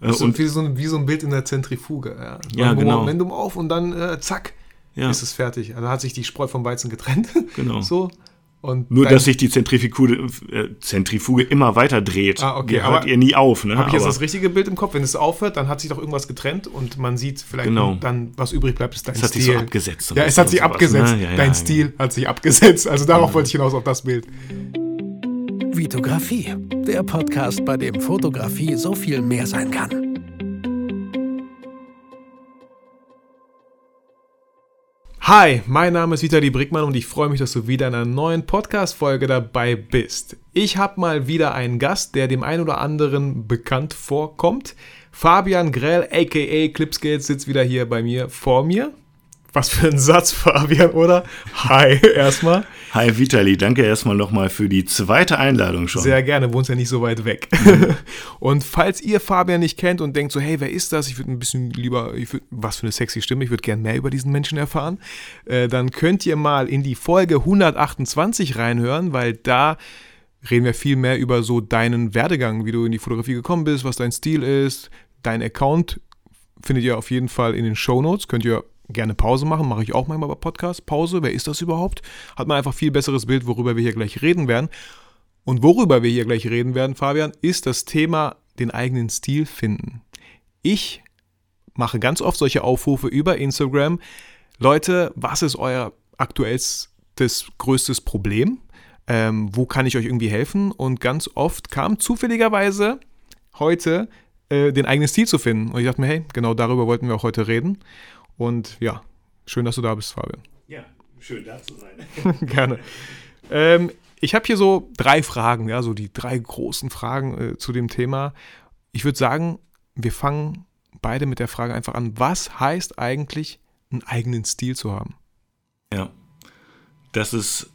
Äh, und wie so, ein, wie so ein Bild in der Zentrifuge. Ja, ja genau. Momentum auf und dann äh, zack, ja. ist es fertig. Also hat sich die Spreu vom Weizen getrennt. Genau. so. Und Nur, dass sich die Zentrifuge, äh, Zentrifuge immer weiter dreht. Ah, okay. Die hört ihr nie auf. Ne? Habe ich jetzt das richtige Bild im Kopf? Wenn es aufhört, dann hat sich doch irgendwas getrennt und man sieht vielleicht genau. dann, was übrig bleibt, ist dein es Stil. Es hat sich so abgesetzt. Ja, es hat sich abgesetzt. Ne? Ja, ja, dein ja, Stil hat sich abgesetzt. Also darauf wollte ich hinaus, auf das Bild. Vitografie, der Podcast, bei dem Fotografie so viel mehr sein kann. Hi, mein Name ist Vitali Brickmann und ich freue mich, dass du wieder in einer neuen Podcast-Folge dabei bist. Ich habe mal wieder einen Gast, der dem einen oder anderen bekannt vorkommt. Fabian Grell, aka Clipskate, sitzt wieder hier bei mir vor mir. Was für ein Satz, Fabian, oder? Hi, erstmal. Hi, Vitali. Danke erstmal nochmal für die zweite Einladung schon. Sehr gerne, wohnst ja nicht so weit weg. Mhm. und falls ihr Fabian nicht kennt und denkt so, hey, wer ist das? Ich würde ein bisschen lieber, würd, was für eine sexy Stimme, ich würde gerne mehr über diesen Menschen erfahren. Äh, dann könnt ihr mal in die Folge 128 reinhören, weil da reden wir viel mehr über so deinen Werdegang, wie du in die Fotografie gekommen bist, was dein Stil ist. Dein Account findet ihr auf jeden Fall in den Show Notes, könnt ihr gerne Pause machen, mache ich auch manchmal bei Podcasts. Pause, wer ist das überhaupt? Hat man einfach viel besseres Bild, worüber wir hier gleich reden werden. Und worüber wir hier gleich reden werden, Fabian, ist das Thema den eigenen Stil finden. Ich mache ganz oft solche Aufrufe über Instagram. Leute, was ist euer aktuellstes, größtes Problem? Ähm, wo kann ich euch irgendwie helfen? Und ganz oft kam zufälligerweise heute äh, den eigenen Stil zu finden. Und ich dachte mir, hey, genau darüber wollten wir auch heute reden. Und ja, schön, dass du da bist, Fabian. Ja, schön da zu sein. Gerne. Ähm, ich habe hier so drei Fragen, ja, so die drei großen Fragen äh, zu dem Thema. Ich würde sagen, wir fangen beide mit der Frage einfach an, was heißt eigentlich, einen eigenen Stil zu haben? Ja, das ist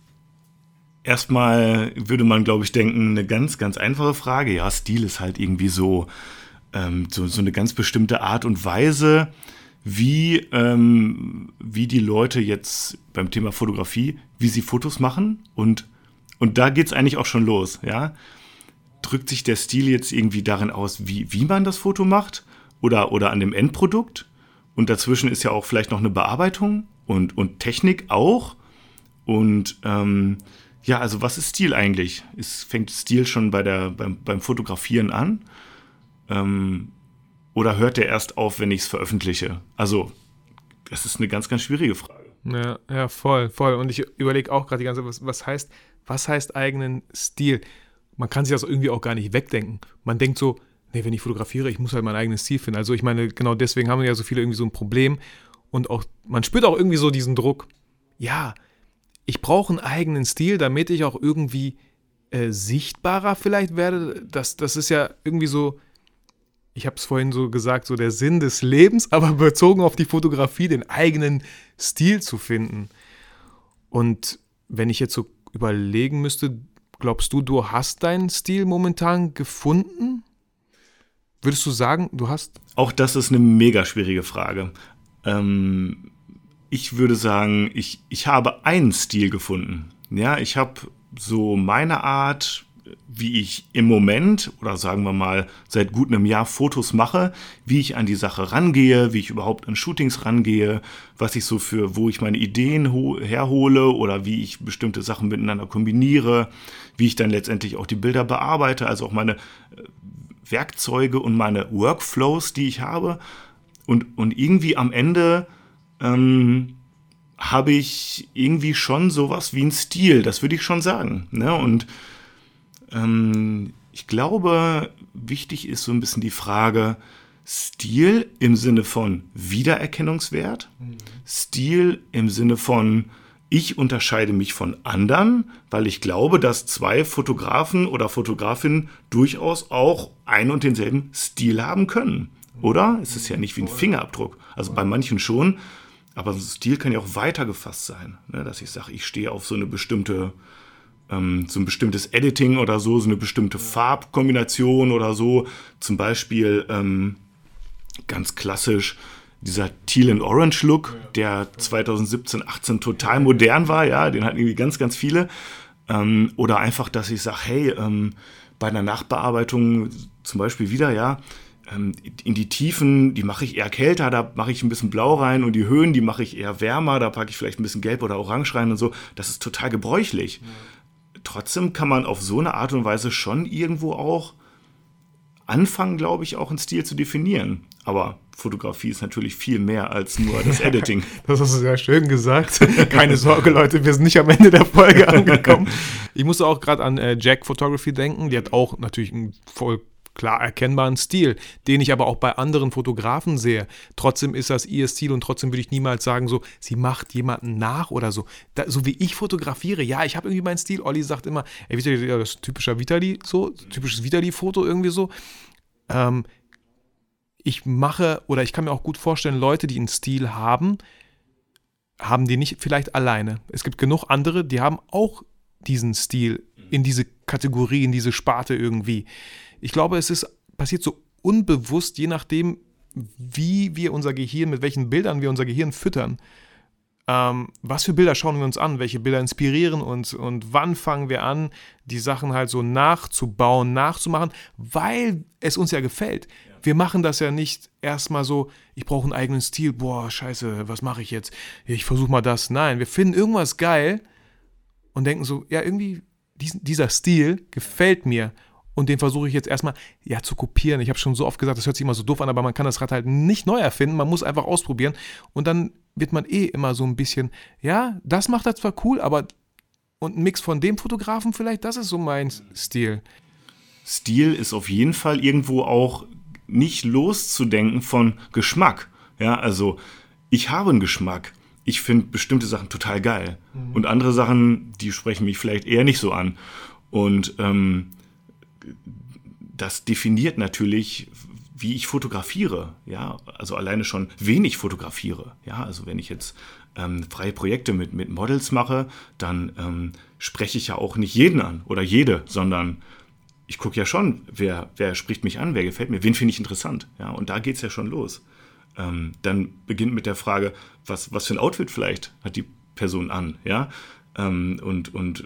erstmal, würde man, glaube ich, denken, eine ganz, ganz einfache Frage. Ja, Stil ist halt irgendwie so, ähm, so, so eine ganz bestimmte Art und Weise, wie, ähm, wie die Leute jetzt beim Thema Fotografie, wie sie Fotos machen und, und da geht es eigentlich auch schon los, ja. Drückt sich der Stil jetzt irgendwie darin aus, wie, wie man das Foto macht oder, oder an dem Endprodukt? Und dazwischen ist ja auch vielleicht noch eine Bearbeitung und, und Technik auch. Und ähm, ja, also was ist Stil eigentlich? Es fängt Stil schon bei der, beim, beim Fotografieren an. Ähm, oder hört der erst auf, wenn ich es veröffentliche? Also, das ist eine ganz, ganz schwierige Frage. Ja, ja, voll, voll. Und ich überlege auch gerade die ganze Zeit, was, was heißt, was heißt eigenen Stil? Man kann sich das irgendwie auch gar nicht wegdenken. Man denkt so, nee, wenn ich fotografiere, ich muss halt meinen eigenen Stil finden. Also ich meine, genau deswegen haben ja so viele irgendwie so ein Problem. Und auch, man spürt auch irgendwie so diesen Druck. Ja, ich brauche einen eigenen Stil, damit ich auch irgendwie äh, sichtbarer vielleicht werde. Das, das ist ja irgendwie so, ich habe es vorhin so gesagt, so der Sinn des Lebens, aber bezogen auf die Fotografie, den eigenen Stil zu finden. Und wenn ich jetzt so überlegen müsste, glaubst du, du hast deinen Stil momentan gefunden? Würdest du sagen, du hast? Auch das ist eine mega schwierige Frage. Ähm, ich würde sagen, ich, ich habe einen Stil gefunden. Ja, ich habe so meine Art, wie ich im Moment oder sagen wir mal seit gut einem Jahr Fotos mache, wie ich an die Sache rangehe, wie ich überhaupt an Shootings rangehe, was ich so für, wo ich meine Ideen herhole oder wie ich bestimmte Sachen miteinander kombiniere, wie ich dann letztendlich auch die Bilder bearbeite, also auch meine äh, Werkzeuge und meine Workflows, die ich habe. Und, und irgendwie am Ende ähm, habe ich irgendwie schon sowas wie einen Stil, das würde ich schon sagen. Ne? Und ähm, ich glaube, wichtig ist so ein bisschen die Frage, Stil im Sinne von Wiedererkennungswert, mhm. Stil im Sinne von ich unterscheide mich von anderen, weil ich glaube, dass zwei Fotografen oder Fotografinnen durchaus auch einen und denselben Stil haben können. Oder? Es ist ja nicht wie ein Fingerabdruck. Also bei manchen schon. Aber Stil kann ja auch weiter gefasst sein. Ne? Dass ich sage, ich stehe auf so eine bestimmte ähm, so ein bestimmtes Editing oder so, so eine bestimmte Farbkombination oder so. Zum Beispiel ähm, ganz klassisch dieser Teal and Orange Look, der 2017, 18 total modern war, ja, den hatten irgendwie ganz, ganz viele. Ähm, oder einfach, dass ich sage, hey, ähm, bei einer Nachbearbeitung zum Beispiel wieder, ja, ähm, in die Tiefen, die mache ich eher kälter, da mache ich ein bisschen blau rein und die Höhen, die mache ich eher wärmer, da packe ich vielleicht ein bisschen gelb oder orange rein und so. Das ist total gebräuchlich. Mhm. Trotzdem kann man auf so eine Art und Weise schon irgendwo auch anfangen, glaube ich, auch einen Stil zu definieren. Aber Fotografie ist natürlich viel mehr als nur das Editing. das hast du sehr schön gesagt. Keine Sorge, Leute, wir sind nicht am Ende der Folge angekommen. Ich musste auch gerade an äh, Jack Photography denken. Die hat auch natürlich einen voll klar erkennbaren Stil, den ich aber auch bei anderen Fotografen sehe. Trotzdem ist das ihr Stil und trotzdem würde ich niemals sagen, so, sie macht jemanden nach oder so. Da, so wie ich fotografiere, ja, ich habe irgendwie meinen Stil. Olli sagt immer, ey, Vitali, das ist typischer Vitali, so, typisches Vitali-Foto irgendwie so. Ähm, ich mache oder ich kann mir auch gut vorstellen, Leute, die einen Stil haben, haben die nicht vielleicht alleine. Es gibt genug andere, die haben auch diesen Stil in diese Kategorie, in diese Sparte irgendwie. Ich glaube, es ist passiert so unbewusst, je nachdem, wie wir unser Gehirn, mit welchen Bildern wir unser Gehirn füttern. Ähm, was für Bilder schauen wir uns an? Welche Bilder inspirieren uns? Und wann fangen wir an, die Sachen halt so nachzubauen, nachzumachen, weil es uns ja gefällt wir machen das ja nicht erstmal so, ich brauche einen eigenen Stil, boah, scheiße, was mache ich jetzt? Ich versuche mal das. Nein, wir finden irgendwas geil und denken so, ja, irgendwie, diesen, dieser Stil gefällt mir. Und den versuche ich jetzt erstmal ja zu kopieren. Ich habe schon so oft gesagt, das hört sich immer so doof an, aber man kann das Rad halt nicht neu erfinden. Man muss einfach ausprobieren. Und dann wird man eh immer so ein bisschen, ja, das macht er zwar cool, aber und ein Mix von dem Fotografen vielleicht, das ist so mein Stil. Stil ist auf jeden Fall irgendwo auch nicht loszudenken von Geschmack. Ja, also ich habe einen Geschmack. Ich finde bestimmte Sachen total geil. Mhm. Und andere Sachen, die sprechen mich vielleicht eher nicht so an. Und ähm, das definiert natürlich, wie ich fotografiere. Ja, also alleine schon, wen ich fotografiere. Ja, also wenn ich jetzt ähm, freie Projekte mit, mit Models mache, dann ähm, spreche ich ja auch nicht jeden an oder jede, sondern ich gucke ja schon, wer, wer spricht mich an, wer gefällt mir, wen finde ich interessant. Ja, und da geht es ja schon los. Ähm, dann beginnt mit der Frage, was, was für ein Outfit vielleicht hat die Person an, ja, ähm, und, und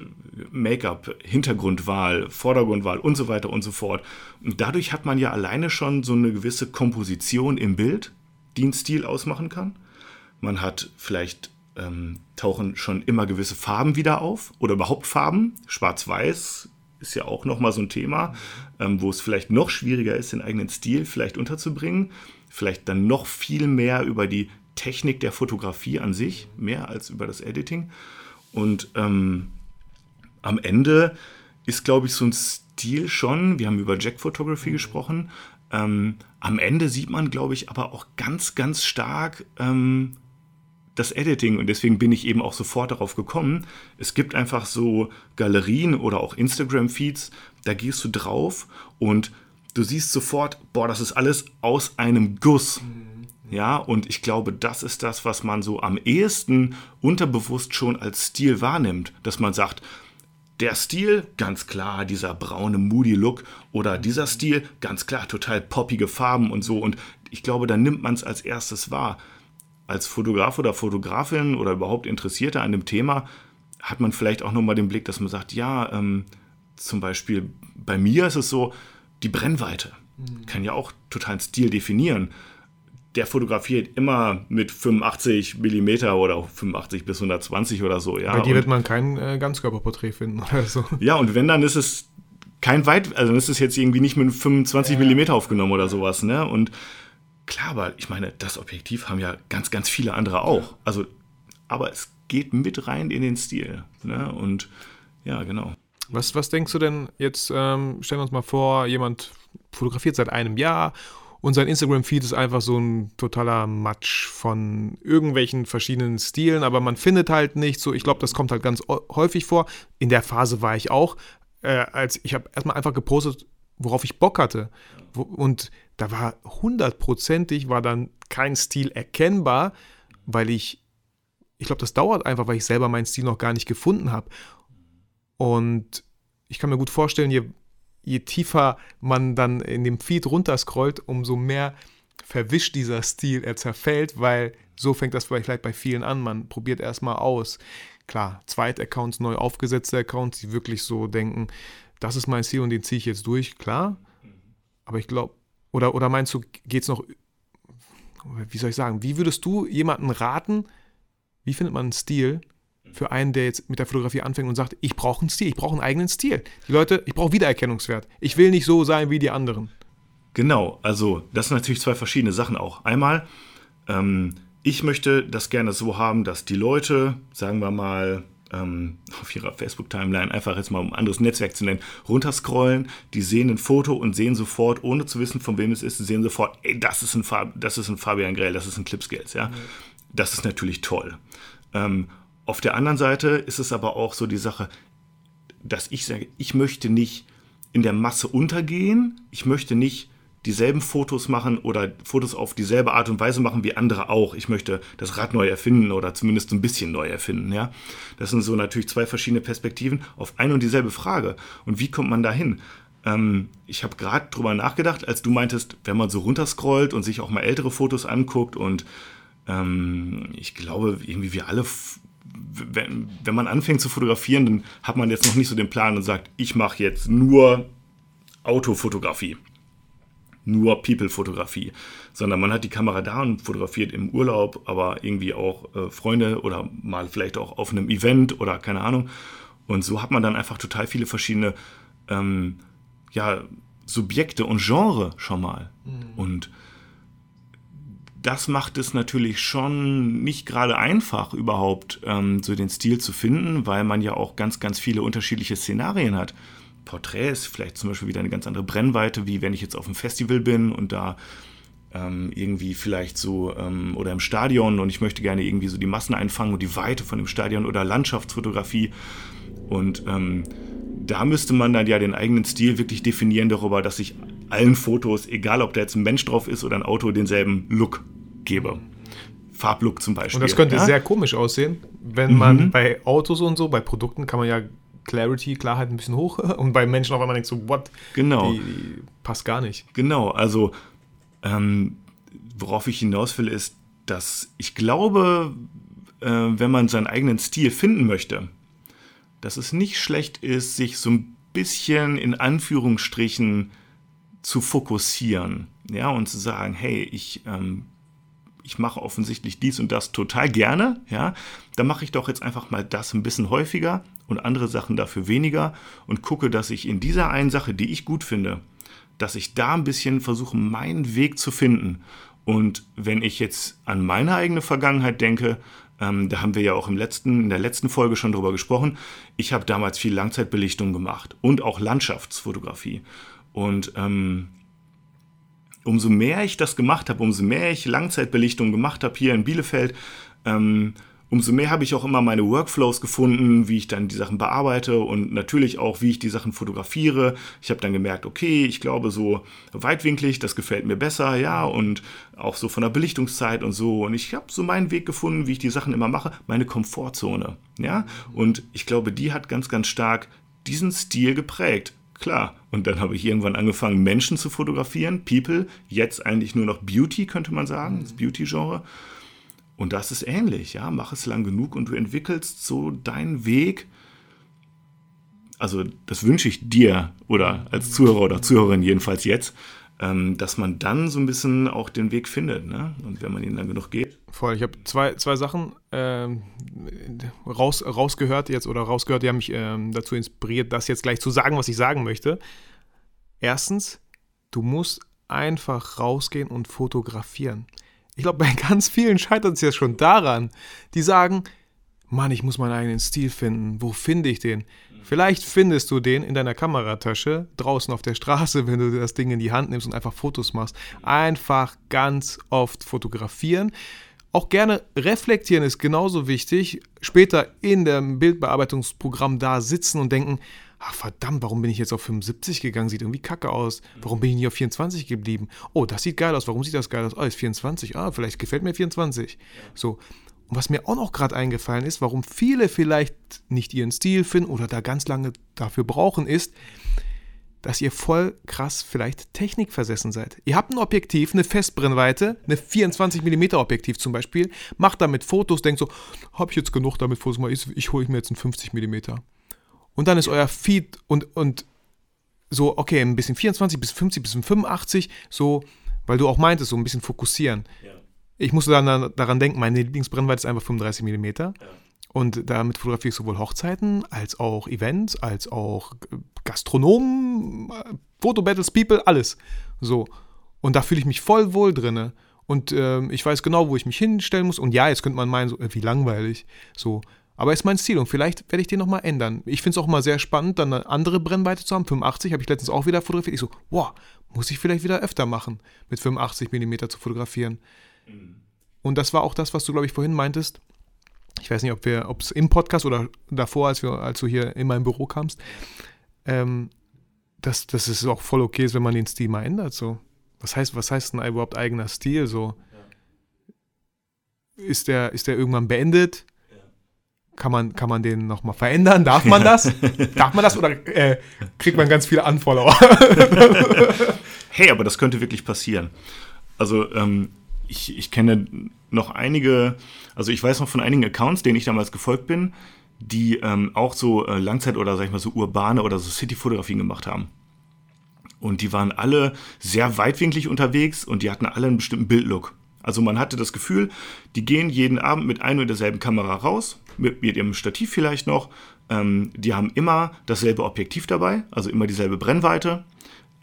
Make-up, Hintergrundwahl, Vordergrundwahl und so weiter und so fort. Und dadurch hat man ja alleine schon so eine gewisse Komposition im Bild, die einen Stil ausmachen kann. Man hat vielleicht ähm, tauchen schon immer gewisse Farben wieder auf oder überhaupt Farben, schwarz-weiß, ist ja auch nochmal so ein Thema, ähm, wo es vielleicht noch schwieriger ist, den eigenen Stil vielleicht unterzubringen. Vielleicht dann noch viel mehr über die Technik der Fotografie an sich, mehr als über das Editing. Und ähm, am Ende ist, glaube ich, so ein Stil schon, wir haben über Jack Photography gesprochen, ähm, am Ende sieht man, glaube ich, aber auch ganz, ganz stark, ähm, das Editing und deswegen bin ich eben auch sofort darauf gekommen. Es gibt einfach so Galerien oder auch Instagram-Feeds, da gehst du drauf und du siehst sofort, boah, das ist alles aus einem Guss. Ja, und ich glaube, das ist das, was man so am ehesten unterbewusst schon als Stil wahrnimmt, dass man sagt, der Stil, ganz klar, dieser braune Moody-Look oder dieser Stil, ganz klar, total poppige Farben und so. Und ich glaube, da nimmt man es als erstes wahr als Fotograf oder Fotografin oder überhaupt Interessierte an dem Thema hat man vielleicht auch nochmal den Blick, dass man sagt, ja, ähm, zum Beispiel bei mir ist es so, die Brennweite mhm. kann ja auch totalen Stil definieren. Der fotografiert immer mit 85 mm oder auch 85 bis 120 oder so. Ja. Bei dir wird man kein äh, Ganzkörperporträt finden oder so. Ja, und wenn, dann ist es kein weit, also dann ist es jetzt irgendwie nicht mit 25 ja. mm aufgenommen oder sowas, ne? Und Klar, aber ich meine, das Objektiv haben ja ganz, ganz viele andere auch. Also, aber es geht mit rein in den Stil. Ne? Und ja, genau. Was, was denkst du denn jetzt? Ähm, stellen wir uns mal vor, jemand fotografiert seit einem Jahr und sein Instagram-Feed ist einfach so ein totaler Matsch von irgendwelchen verschiedenen Stilen, aber man findet halt nicht so. Ich glaube, das kommt halt ganz häufig vor. In der Phase war ich auch, äh, als ich habe erstmal einfach gepostet, worauf ich Bock hatte. Und da war hundertprozentig, war dann kein Stil erkennbar, weil ich, ich glaube, das dauert einfach, weil ich selber meinen Stil noch gar nicht gefunden habe. Und ich kann mir gut vorstellen, je, je tiefer man dann in dem Feed runterscrollt, umso mehr verwischt dieser Stil, er zerfällt, weil so fängt das vielleicht bei vielen an. Man probiert erstmal aus. Klar, Zweit-Accounts, neu aufgesetzte Accounts, die wirklich so denken, das ist mein Stil und den ziehe ich jetzt durch, klar. Aber ich glaube, Oder, oder meinst du, geht es noch, wie soll ich sagen, wie würdest du jemanden raten, wie findet man einen Stil für einen, der jetzt mit der Fotografie anfängt und sagt, ich brauche einen Stil, ich brauche einen eigenen Stil. Die Leute, ich brauche Wiedererkennungswert. Ich will nicht so sein wie die anderen. Genau, also das sind natürlich zwei verschiedene Sachen auch. Einmal, ähm, ich möchte das gerne so haben, dass die Leute, sagen wir mal, ähm, auf ihrer Facebook-Timeline, einfach jetzt mal um ein anderes Netzwerk zu nennen, runterscrollen, die sehen ein Foto und sehen sofort, ohne zu wissen, von wem es ist, sehen sofort, ey, das ist ein, Fab das ist ein Fabian Grell, das ist ein Clipscales, ja. Mhm. Das ist natürlich toll. Ähm, auf der anderen Seite ist es aber auch so die Sache, dass ich sage, ich möchte nicht in der Masse untergehen, ich möchte nicht dieselben Fotos machen oder Fotos auf dieselbe Art und Weise machen wie andere auch. Ich möchte das Rad neu erfinden oder zumindest ein bisschen neu erfinden. Ja? Das sind so natürlich zwei verschiedene Perspektiven auf eine und dieselbe Frage. Und wie kommt man da hin? Ähm, ich habe gerade drüber nachgedacht, als du meintest, wenn man so runterscrollt und sich auch mal ältere Fotos anguckt und ähm, ich glaube, irgendwie wir alle wenn, wenn man anfängt zu fotografieren, dann hat man jetzt noch nicht so den Plan und sagt, ich mache jetzt nur Autofotografie, nur People-Fotografie, sondern man hat die Kamera da und fotografiert im Urlaub, aber irgendwie auch äh, Freunde oder mal vielleicht auch auf einem Event oder keine Ahnung. Und so hat man dann einfach total viele verschiedene ähm, ja, Subjekte und Genre schon mal. Mhm. Und das macht es natürlich schon nicht gerade einfach, überhaupt ähm, so den Stil zu finden, weil man ja auch ganz, ganz viele unterschiedliche Szenarien hat. Porträts, vielleicht zum Beispiel wieder eine ganz andere Brennweite, wie wenn ich jetzt auf einem Festival bin und da ähm, irgendwie vielleicht so ähm, oder im Stadion und ich möchte gerne irgendwie so die Massen einfangen und die Weite von dem Stadion oder Landschaftsfotografie. Und ähm, da müsste man dann ja den eigenen Stil wirklich definieren darüber, dass ich allen Fotos, egal ob da jetzt ein Mensch drauf ist oder ein Auto, denselben Look gebe. Farblook zum Beispiel. Und das könnte ja? sehr komisch aussehen, wenn mhm. man bei Autos und so, bei Produkten kann man ja Clarity, Klarheit ein bisschen hoch und bei Menschen auf einmal denkt so, what? Genau. Die, die passt gar nicht. Genau, also ähm, worauf ich hinaus will, ist, dass ich glaube, äh, wenn man seinen eigenen Stil finden möchte, dass es nicht schlecht ist, sich so ein bisschen in Anführungsstrichen zu fokussieren. Ja, und zu sagen, hey, ich ähm, ich mache offensichtlich dies und das total gerne, ja, dann mache ich doch jetzt einfach mal das ein bisschen häufiger und andere Sachen dafür weniger und gucke, dass ich in dieser einen Sache, die ich gut finde, dass ich da ein bisschen versuche, meinen Weg zu finden. Und wenn ich jetzt an meine eigene Vergangenheit denke, ähm, da haben wir ja auch im letzten, in der letzten Folge schon drüber gesprochen. Ich habe damals viel Langzeitbelichtung gemacht und auch Landschaftsfotografie. Und ähm, umso mehr ich das gemacht habe, umso mehr ich Langzeitbelichtung gemacht habe hier in Bielefeld, ähm, umso mehr habe ich auch immer meine Workflows gefunden, wie ich dann die Sachen bearbeite und natürlich auch, wie ich die Sachen fotografiere. Ich habe dann gemerkt, okay, ich glaube so weitwinklig, das gefällt mir besser, ja, und auch so von der Belichtungszeit und so. Und ich habe so meinen Weg gefunden, wie ich die Sachen immer mache, meine Komfortzone, ja. Und ich glaube, die hat ganz, ganz stark diesen Stil geprägt. Klar. Und dann habe ich irgendwann angefangen, Menschen zu fotografieren, People, jetzt eigentlich nur noch Beauty, könnte man sagen, das Beauty-Genre. Und das ist ähnlich, ja. Mach es lang genug und du entwickelst so deinen Weg. Also, das wünsche ich dir oder als Zuhörer oder Zuhörerin jedenfalls jetzt, dass man dann so ein bisschen auch den Weg findet. Ne? Und wenn man ihn dann genug geht. Voll. Ich habe zwei, zwei Sachen ähm, raus, rausgehört jetzt oder rausgehört, die haben mich ähm, dazu inspiriert, das jetzt gleich zu sagen, was ich sagen möchte. Erstens, du musst einfach rausgehen und fotografieren. Ich glaube, bei ganz vielen scheitert es ja schon daran. Die sagen, Mann, ich muss meinen eigenen Stil finden. Wo finde ich den? Vielleicht findest du den in deiner Kameratasche draußen auf der Straße, wenn du das Ding in die Hand nimmst und einfach Fotos machst. Einfach ganz oft fotografieren. Auch gerne reflektieren ist genauso wichtig. Später in dem Bildbearbeitungsprogramm da sitzen und denken, ach verdammt, warum bin ich jetzt auf 75 gegangen? Sieht irgendwie kacke aus. Warum bin ich nicht auf 24 geblieben? Oh, das sieht geil aus. Warum sieht das geil aus? Oh, ist 24. Ah, vielleicht gefällt mir 24. So. Und was mir auch noch gerade eingefallen ist, warum viele vielleicht nicht ihren Stil finden oder da ganz lange dafür brauchen, ist, dass ihr voll krass vielleicht technikversessen seid. Ihr habt ein Objektiv, eine Festbrennweite, eine 24 mm Objektiv zum Beispiel, macht damit Fotos, denkt so, habe ich jetzt genug damit Fotos gemacht, ich hole mir jetzt ein 50 mm. Und dann ist euer Feed und, und so, okay, ein bisschen 24 bis 50 bis 85, so, weil du auch meintest, so ein bisschen fokussieren. Ja. Ich musste dann daran denken, meine Lieblingsbrennweite ist einfach 35 mm. Ja. Und damit fotografiere ich sowohl Hochzeiten als auch Events, als auch Gastronomen, Fotobattles, People, alles. So. Und da fühle ich mich voll wohl drinne. Und ähm, ich weiß genau, wo ich mich hinstellen muss. Und ja, jetzt könnte man meinen, so, äh, wie langweilig. So. Aber ist mein Stil und vielleicht werde ich den nochmal ändern. Ich finde es auch mal sehr spannend, dann eine andere Brennweite zu haben. 85 habe ich letztens auch wieder fotografiert. Ich so, wow, muss ich vielleicht wieder öfter machen, mit 85 mm zu fotografieren. Mhm. Und das war auch das, was du, glaube ich, vorhin meintest. Ich weiß nicht, ob wir, ob es im Podcast oder davor, als, wir, als du hier in mein Büro kamst, ähm, dass, dass es auch voll okay ist, wenn man den Stil mal ändert. So. Was heißt, was heißt denn überhaupt eigener Stil? So? Ja. Ist, der, ist der irgendwann beendet? Kann man, kann man den nochmal verändern? Darf man das? Darf man das oder äh, kriegt man ganz viele Unfollower? hey, aber das könnte wirklich passieren. Also ähm, ich, ich kenne noch einige, also ich weiß noch von einigen Accounts, denen ich damals gefolgt bin, die ähm, auch so äh, Langzeit- oder sag ich mal so urbane oder so City-Fotografien gemacht haben. Und die waren alle sehr weitwinklig unterwegs und die hatten alle einen bestimmten Bildlook. Also man hatte das Gefühl, die gehen jeden Abend mit einer und derselben Kamera raus, mit, mit ihrem Stativ vielleicht noch. Ähm, die haben immer dasselbe Objektiv dabei, also immer dieselbe Brennweite.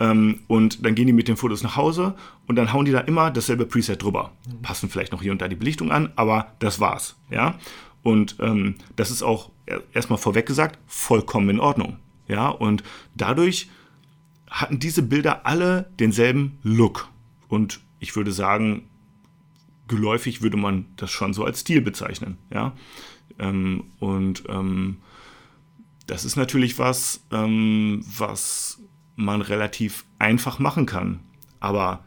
Ähm, und dann gehen die mit den Fotos nach Hause und dann hauen die da immer dasselbe Preset drüber. Mhm. Passen vielleicht noch hier und da die Belichtung an, aber das war's. Ja? Und ähm, das ist auch erstmal vorweg gesagt vollkommen in Ordnung. Ja? Und dadurch hatten diese Bilder alle denselben Look. Und ich würde sagen, geläufig würde man das schon so als Stil bezeichnen. Ja? Ähm, und ähm, das ist natürlich was, ähm, was man relativ einfach machen kann. Aber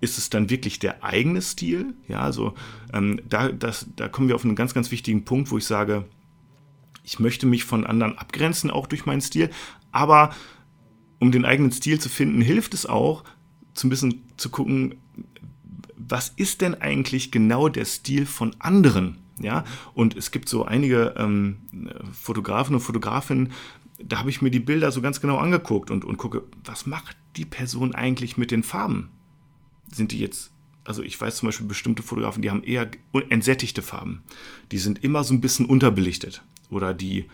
ist es dann wirklich der eigene Stil? Ja, also ähm, da, das, da kommen wir auf einen ganz, ganz wichtigen Punkt, wo ich sage, ich möchte mich von anderen abgrenzen, auch durch meinen Stil, aber um den eigenen Stil zu finden, hilft es auch, so ein bisschen zu gucken, was ist denn eigentlich genau der Stil von anderen? Ja, und es gibt so einige ähm, Fotografen und Fotografinnen, da habe ich mir die Bilder so ganz genau angeguckt und, und gucke, was macht die Person eigentlich mit den Farben? Sind die jetzt, also ich weiß zum Beispiel bestimmte Fotografen, die haben eher entsättigte Farben. Die sind immer so ein bisschen unterbelichtet. Oder die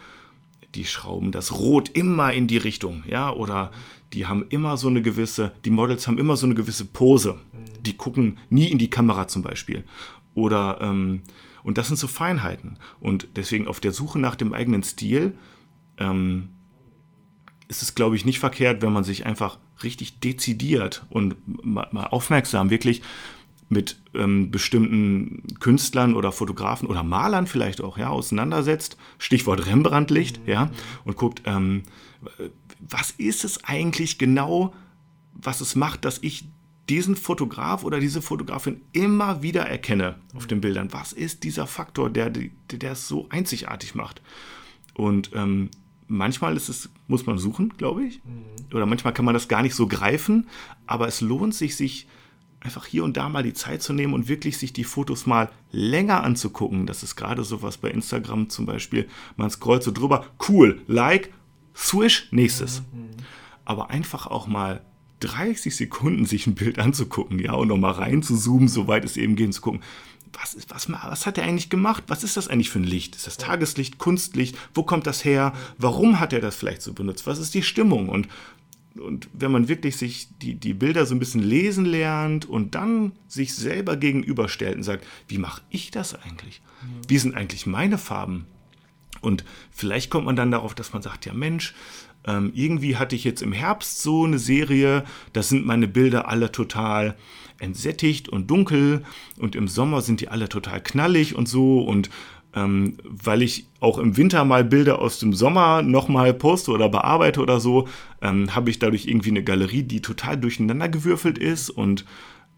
die schrauben das Rot immer in die Richtung, ja, oder die haben immer so eine gewisse, die Models haben immer so eine gewisse Pose. Die gucken nie in die Kamera zum Beispiel. Oder, ähm, und das sind so Feinheiten. Und deswegen auf der Suche nach dem eigenen Stil ähm, ist es, glaube ich, nicht verkehrt, wenn man sich einfach richtig dezidiert und mal, mal aufmerksam wirklich mit ähm, bestimmten Künstlern oder Fotografen oder Malern vielleicht auch ja, auseinandersetzt, Stichwort Rembrandtlicht, mhm. ja, und guckt, ähm, was ist es eigentlich genau, was es macht, dass ich diesen Fotograf oder diese Fotografin immer wieder erkenne auf den Bildern. Was ist dieser Faktor, der, der, es so einzigartig macht? Und ähm, manchmal ist es, muss man suchen, glaube ich. Mhm. Oder manchmal kann man das gar nicht so greifen, aber es lohnt sich, sich einfach hier und da mal die Zeit zu nehmen und wirklich sich die Fotos mal länger anzugucken. Das ist gerade sowas bei Instagram zum Beispiel. Man scrollt so drüber, cool, like, swish, nächstes. Mhm. Aber einfach auch mal 30 Sekunden sich ein Bild anzugucken, ja, und nochmal rein zu zoomen, soweit es eben gehen zu gucken. Was, ist, was, was hat er eigentlich gemacht? Was ist das eigentlich für ein Licht? Ist das Tageslicht, Kunstlicht? Wo kommt das her? Warum hat er das vielleicht so benutzt? Was ist die Stimmung? Und und wenn man wirklich sich die, die Bilder so ein bisschen lesen lernt und dann sich selber gegenüberstellt und sagt, wie mache ich das eigentlich? Wie sind eigentlich meine Farben? Und vielleicht kommt man dann darauf, dass man sagt, ja Mensch, ähm, irgendwie hatte ich jetzt im Herbst so eine Serie, da sind meine Bilder alle total entsättigt und dunkel und im Sommer sind die alle total knallig und so und ähm, weil ich auch im Winter mal Bilder aus dem Sommer nochmal poste oder bearbeite oder so, ähm, habe ich dadurch irgendwie eine Galerie, die total durcheinander gewürfelt ist und,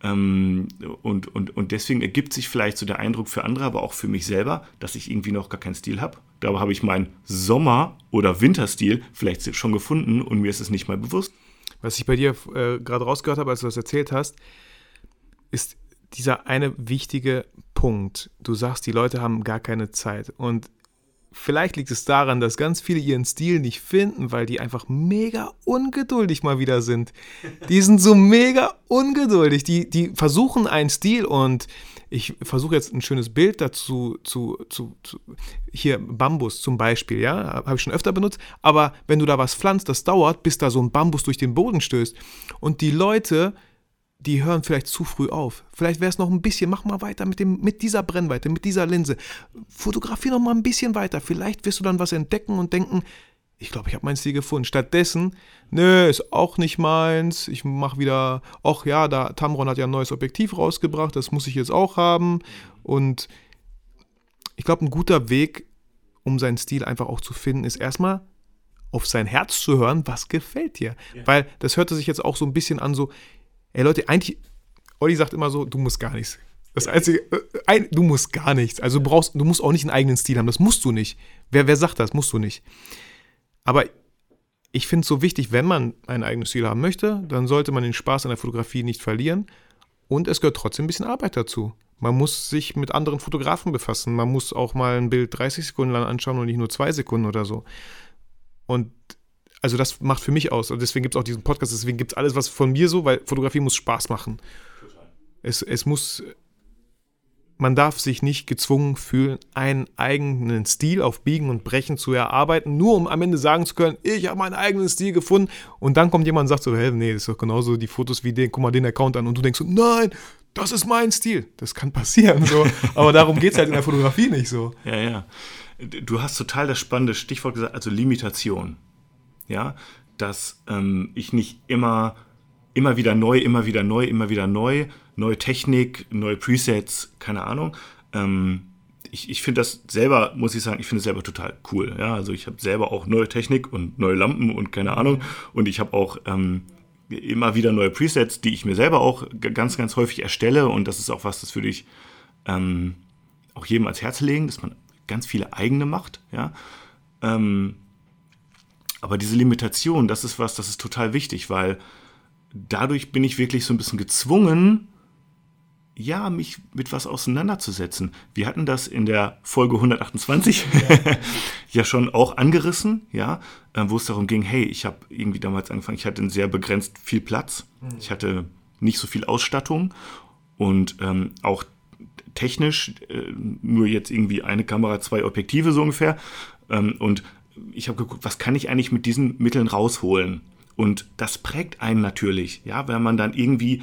ähm, und, und, und deswegen ergibt sich vielleicht so der Eindruck für andere, aber auch für mich selber, dass ich irgendwie noch gar keinen Stil habe. Dabei habe ich meinen Sommer- oder Winterstil vielleicht schon gefunden und mir ist es nicht mal bewusst. Was ich bei dir äh, gerade rausgehört habe, als du das erzählt hast, ist dieser eine wichtige Punkt. Du sagst, die Leute haben gar keine Zeit. Und vielleicht liegt es daran, dass ganz viele ihren Stil nicht finden, weil die einfach mega ungeduldig mal wieder sind. Die sind so mega ungeduldig. Die, die versuchen einen Stil und ich versuche jetzt ein schönes Bild dazu zu, zu, zu hier Bambus zum Beispiel, ja, habe ich schon öfter benutzt, aber wenn du da was pflanzt, das dauert, bis da so ein Bambus durch den Boden stößt und die Leute, die hören vielleicht zu früh auf. Vielleicht wäre es noch ein bisschen, mach mal weiter mit, dem, mit dieser Brennweite, mit dieser Linse. Fotografier noch mal ein bisschen weiter. Vielleicht wirst du dann was entdecken und denken, ich glaube, ich habe meinen Stil gefunden. Stattdessen, nö, ist auch nicht meins. Ich mache wieder, ach ja, da Tamron hat ja ein neues Objektiv rausgebracht, das muss ich jetzt auch haben. Und ich glaube, ein guter Weg, um seinen Stil einfach auch zu finden, ist erstmal auf sein Herz zu hören, was gefällt dir. Ja. Weil das hörte sich jetzt auch so ein bisschen an, so, ey Leute, eigentlich, Olli sagt immer so, du musst gar nichts. Das Einzige, äh, ein, du musst gar nichts. Also du brauchst, du musst auch nicht einen eigenen Stil haben. Das musst du nicht. Wer, wer sagt das? Musst du nicht. Aber ich finde es so wichtig, wenn man einen eigenen Stil haben möchte, dann sollte man den Spaß an der Fotografie nicht verlieren. Und es gehört trotzdem ein bisschen Arbeit dazu. Man muss sich mit anderen Fotografen befassen. Man muss auch mal ein Bild 30 Sekunden lang anschauen und nicht nur zwei Sekunden oder so. Und also das macht für mich aus. Und deswegen gibt es auch diesen Podcast, deswegen gibt es alles, was von mir so, weil Fotografie muss Spaß machen. Es, es muss man darf sich nicht gezwungen fühlen, einen eigenen Stil auf Biegen und Brechen zu erarbeiten, nur um am Ende sagen zu können, ich habe meinen eigenen Stil gefunden. Und dann kommt jemand und sagt so, hey, nee, das ist doch genauso die Fotos wie den, guck mal den Account an. Und du denkst so, nein, das ist mein Stil. Das kann passieren. So. Aber darum geht es halt in der Fotografie nicht so. Ja, ja. Du hast total das spannende Stichwort gesagt, also Limitation. Ja, dass ähm, ich nicht immer, immer wieder neu, immer wieder neu, immer wieder neu neue Technik, neue Presets, keine Ahnung. Ähm, ich, ich finde das selber, muss ich sagen, ich finde es selber total cool. Ja, also ich habe selber auch neue Technik und neue Lampen und keine Ahnung. Und ich habe auch ähm, immer wieder neue Presets, die ich mir selber auch ganz, ganz häufig erstelle. Und das ist auch was, das würde ich ähm, auch jedem ans Herz legen, dass man ganz viele eigene macht. Ja. Ähm, aber diese Limitation, das ist was, das ist total wichtig, weil dadurch bin ich wirklich so ein bisschen gezwungen, ja, mich mit was auseinanderzusetzen. Wir hatten das in der Folge 128 ja, schon auch angerissen, ja, äh, wo es darum ging, hey, ich habe irgendwie damals angefangen, ich hatte sehr begrenzt viel Platz, mhm. ich hatte nicht so viel Ausstattung und ähm, auch technisch äh, nur jetzt irgendwie eine Kamera, zwei Objektive so ungefähr. Ähm, und ich habe geguckt, was kann ich eigentlich mit diesen Mitteln rausholen? Und das prägt einen natürlich, ja, wenn man dann irgendwie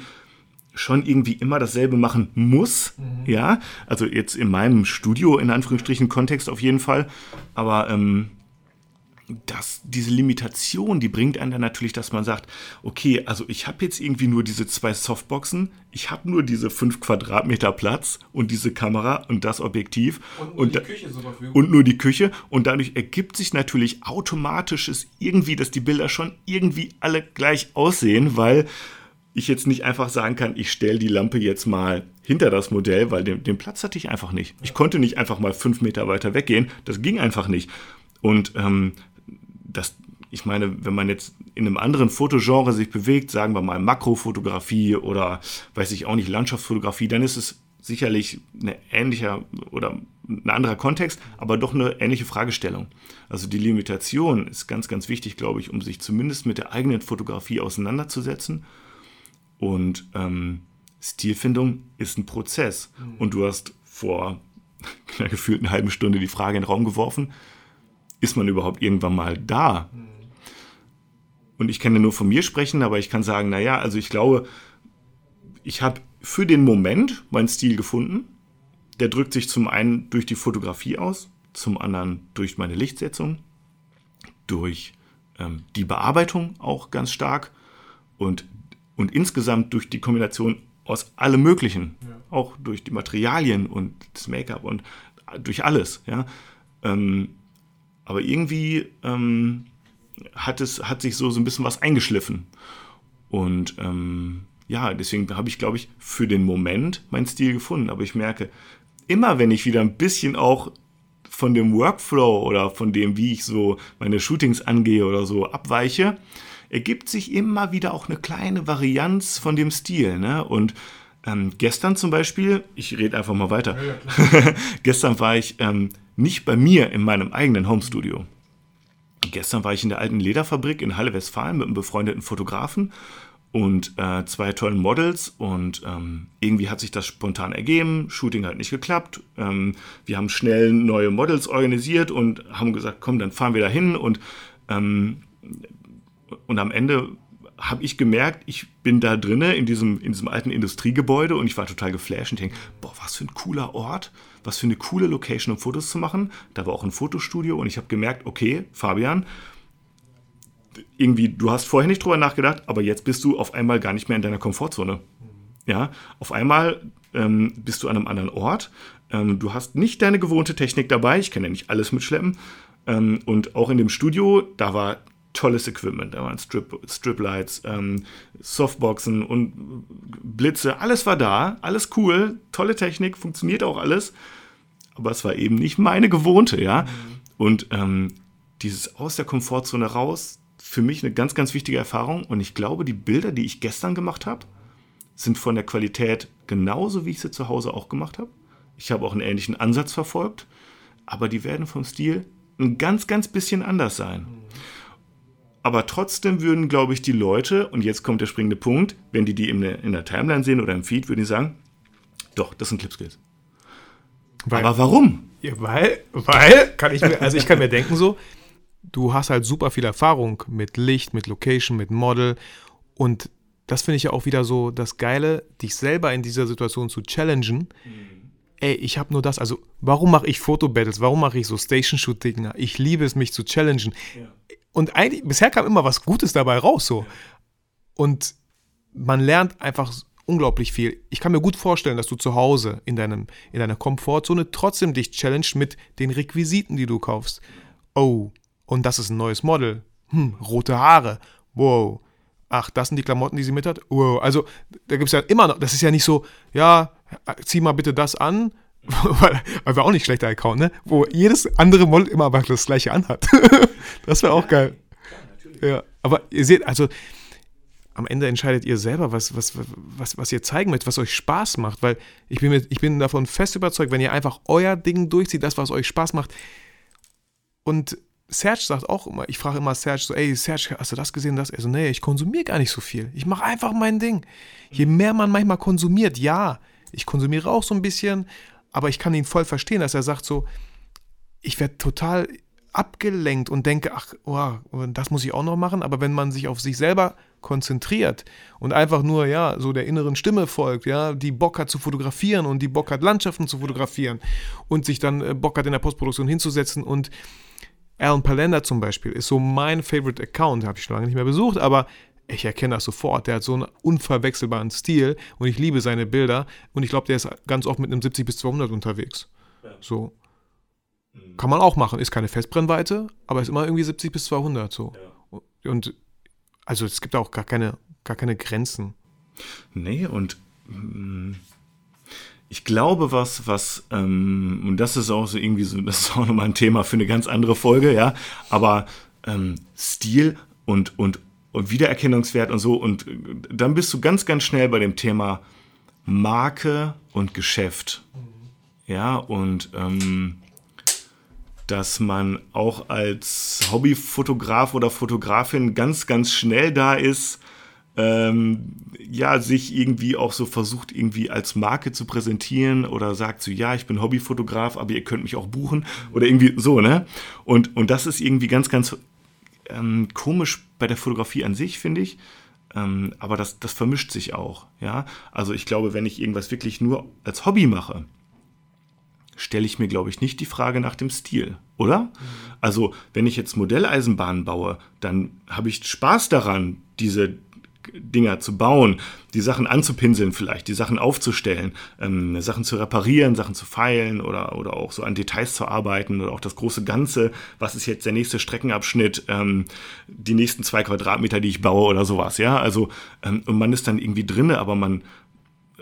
schon irgendwie immer dasselbe machen muss. Mhm. Ja, also jetzt in meinem Studio, in Anführungsstrichen, Kontext auf jeden Fall. Aber ähm, das, diese Limitation, die bringt einen dann natürlich, dass man sagt, okay, also ich habe jetzt irgendwie nur diese zwei Softboxen, ich habe nur diese fünf Quadratmeter Platz und diese Kamera und das Objektiv und, und, und nur die Küche und dadurch ergibt sich natürlich automatisch irgendwie, dass die Bilder schon irgendwie alle gleich aussehen, weil ich jetzt nicht einfach sagen kann, ich stelle die Lampe jetzt mal hinter das Modell, weil den, den, Platz hatte ich einfach nicht. Ich konnte nicht einfach mal fünf Meter weiter weggehen. Das ging einfach nicht. Und ähm, das, ich meine, wenn man jetzt in einem anderen Fotogenre sich bewegt, sagen wir mal Makrofotografie oder weiß ich auch nicht, Landschaftsfotografie, dann ist es sicherlich eine ähnliche oder ein anderer Kontext, aber doch eine ähnliche Fragestellung. Also die Limitation ist ganz, ganz wichtig, glaube ich, um sich zumindest mit der eigenen Fotografie auseinanderzusetzen und ähm, Stilfindung ist ein Prozess. Mhm. Und du hast vor einer gefühlten halben Stunde die Frage in den Raum geworfen, ist man überhaupt irgendwann mal da? Und ich kann ja nur von mir sprechen, aber ich kann sagen, naja, also ich glaube, ich habe für den Moment meinen Stil gefunden. Der drückt sich zum einen durch die Fotografie aus, zum anderen durch meine Lichtsetzung, durch ähm, die Bearbeitung auch ganz stark und und insgesamt durch die Kombination aus allem Möglichen, ja. auch durch die Materialien und das Make-up und durch alles, ja. Ähm, aber irgendwie ähm, hat es hat sich so, so ein bisschen was eingeschliffen. Und ähm, ja, deswegen habe ich, glaube ich, für den Moment meinen Stil gefunden. Aber ich merke, immer wenn ich wieder ein bisschen auch von dem Workflow oder von dem, wie ich so meine Shootings angehe oder so abweiche, ergibt sich immer wieder auch eine kleine Varianz von dem Stil. Ne? Und ähm, gestern zum Beispiel, ich rede einfach mal weiter, ja, ja, gestern war ich ähm, nicht bei mir in meinem eigenen Homestudio. Gestern war ich in der alten Lederfabrik in Halle Westfalen mit einem befreundeten Fotografen und äh, zwei tollen Models und ähm, irgendwie hat sich das spontan ergeben, Shooting hat nicht geklappt, ähm, wir haben schnell neue Models organisiert und haben gesagt, komm, dann fahren wir da hin und, ähm, und am Ende habe ich gemerkt, ich bin da drinnen in diesem, in diesem alten Industriegebäude und ich war total geflasht und denke, boah, was für ein cooler Ort, was für eine coole Location, um Fotos zu machen. Da war auch ein Fotostudio und ich habe gemerkt, okay, Fabian, irgendwie, du hast vorher nicht drüber nachgedacht, aber jetzt bist du auf einmal gar nicht mehr in deiner Komfortzone. Ja, auf einmal ähm, bist du an einem anderen Ort. Ähm, du hast nicht deine gewohnte Technik dabei. Ich kann ja nicht alles mitschleppen. Ähm, und auch in dem Studio, da war tolles Equipment. Da waren Strip, Striplights, ähm, Softboxen und Blitze. Alles war da. Alles cool. Tolle Technik. Funktioniert auch alles. Aber es war eben nicht meine gewohnte, ja. Mhm. Und ähm, dieses aus der Komfortzone raus, für mich eine ganz, ganz wichtige Erfahrung. Und ich glaube, die Bilder, die ich gestern gemacht habe, sind von der Qualität genauso, wie ich sie zu Hause auch gemacht habe. Ich habe auch einen ähnlichen Ansatz verfolgt, aber die werden vom Stil ein ganz, ganz bisschen anders sein. Aber trotzdem würden, glaube ich, die Leute, und jetzt kommt der springende Punkt, wenn die die in der, in der Timeline sehen oder im Feed, würden die sagen, doch, das sind Clipskills. Aber warum? Ja, weil, weil, kann ich mir, also ich kann mir denken so, du hast halt super viel Erfahrung mit Licht, mit Location, mit Model und das finde ich ja auch wieder so das Geile, dich selber in dieser Situation zu challengen. Mhm. Ey, ich habe nur das, also warum mache ich Fotobattles, warum mache ich so Station-Shoot-Dinger? Ich liebe es, mich zu challengen. Ja. Und eigentlich, bisher kam immer was Gutes dabei raus so. Ja. Und man lernt einfach unglaublich viel. Ich kann mir gut vorstellen, dass du zu Hause in, deinem, in deiner Komfortzone trotzdem dich challenge mit den Requisiten, die du kaufst. Oh, und das ist ein neues Model. Hm, rote Haare. Wow. Ach, das sind die Klamotten, die sie mit hat. Wow. Also, da gibt es ja immer noch, das ist ja nicht so, ja, zieh mal bitte das an, weil, war auch nicht schlechter Account, ne? Wo jedes andere Model immer aber das gleiche anhat. das wäre auch geil. Ja, aber ihr seht, also am Ende entscheidet ihr selber, was, was, was, was ihr zeigen möchtet, was euch Spaß macht, weil ich bin, mit, ich bin davon fest überzeugt, wenn ihr einfach euer Ding durchzieht, das, was euch Spaß macht und Serge sagt auch immer, ich frage immer Serge so, ey Serge, hast du das gesehen, das? Er so, nee, ich konsumiere gar nicht so viel. Ich mache einfach mein Ding. Je mehr man manchmal konsumiert, ja, ich konsumiere auch so ein bisschen, aber ich kann ihn voll verstehen, dass er sagt so, ich werde total abgelenkt und denke, ach, oh, das muss ich auch noch machen. Aber wenn man sich auf sich selber konzentriert und einfach nur, ja, so der inneren Stimme folgt, ja, die Bock hat zu fotografieren und die Bock hat Landschaften zu fotografieren und sich dann äh, Bock hat in der Postproduktion hinzusetzen und Alan Palender zum Beispiel ist so mein Favorite Account, habe ich schon lange nicht mehr besucht, aber ich erkenne das sofort. Der hat so einen unverwechselbaren Stil und ich liebe seine Bilder und ich glaube, der ist ganz oft mit einem 70 bis 200 unterwegs. So. Mhm. Kann man auch machen, ist keine Festbrennweite, aber ist immer irgendwie 70 bis 200 so. Und also es gibt auch gar keine, gar keine Grenzen. Nee, und mm, ich glaube, was, was, ähm, und das ist auch so irgendwie so, das ist auch nochmal ein Thema für eine ganz andere Folge, ja, aber ähm, Stil und, und, und Wiedererkennungswert und so, und dann bist du ganz, ganz schnell bei dem Thema Marke und Geschäft. Ja, und ähm, dass man auch als Hobbyfotograf oder Fotografin ganz, ganz schnell da ist, ähm, ja, sich irgendwie auch so versucht, irgendwie als Marke zu präsentieren oder sagt so, ja, ich bin Hobbyfotograf, aber ihr könnt mich auch buchen oder irgendwie so, ne? Und, und das ist irgendwie ganz, ganz ähm, komisch bei der Fotografie an sich, finde ich. Ähm, aber das, das vermischt sich auch, ja? Also ich glaube, wenn ich irgendwas wirklich nur als Hobby mache, stelle ich mir, glaube ich, nicht die Frage nach dem Stil, oder? Mhm. Also, wenn ich jetzt Modelleisenbahnen baue, dann habe ich Spaß daran, diese Dinger zu bauen, die Sachen anzupinseln vielleicht, die Sachen aufzustellen, ähm, Sachen zu reparieren, Sachen zu feilen oder, oder auch so an Details zu arbeiten oder auch das große Ganze, was ist jetzt der nächste Streckenabschnitt, ähm, die nächsten zwei Quadratmeter, die ich baue oder sowas, ja, also ähm, und man ist dann irgendwie drinne, aber man,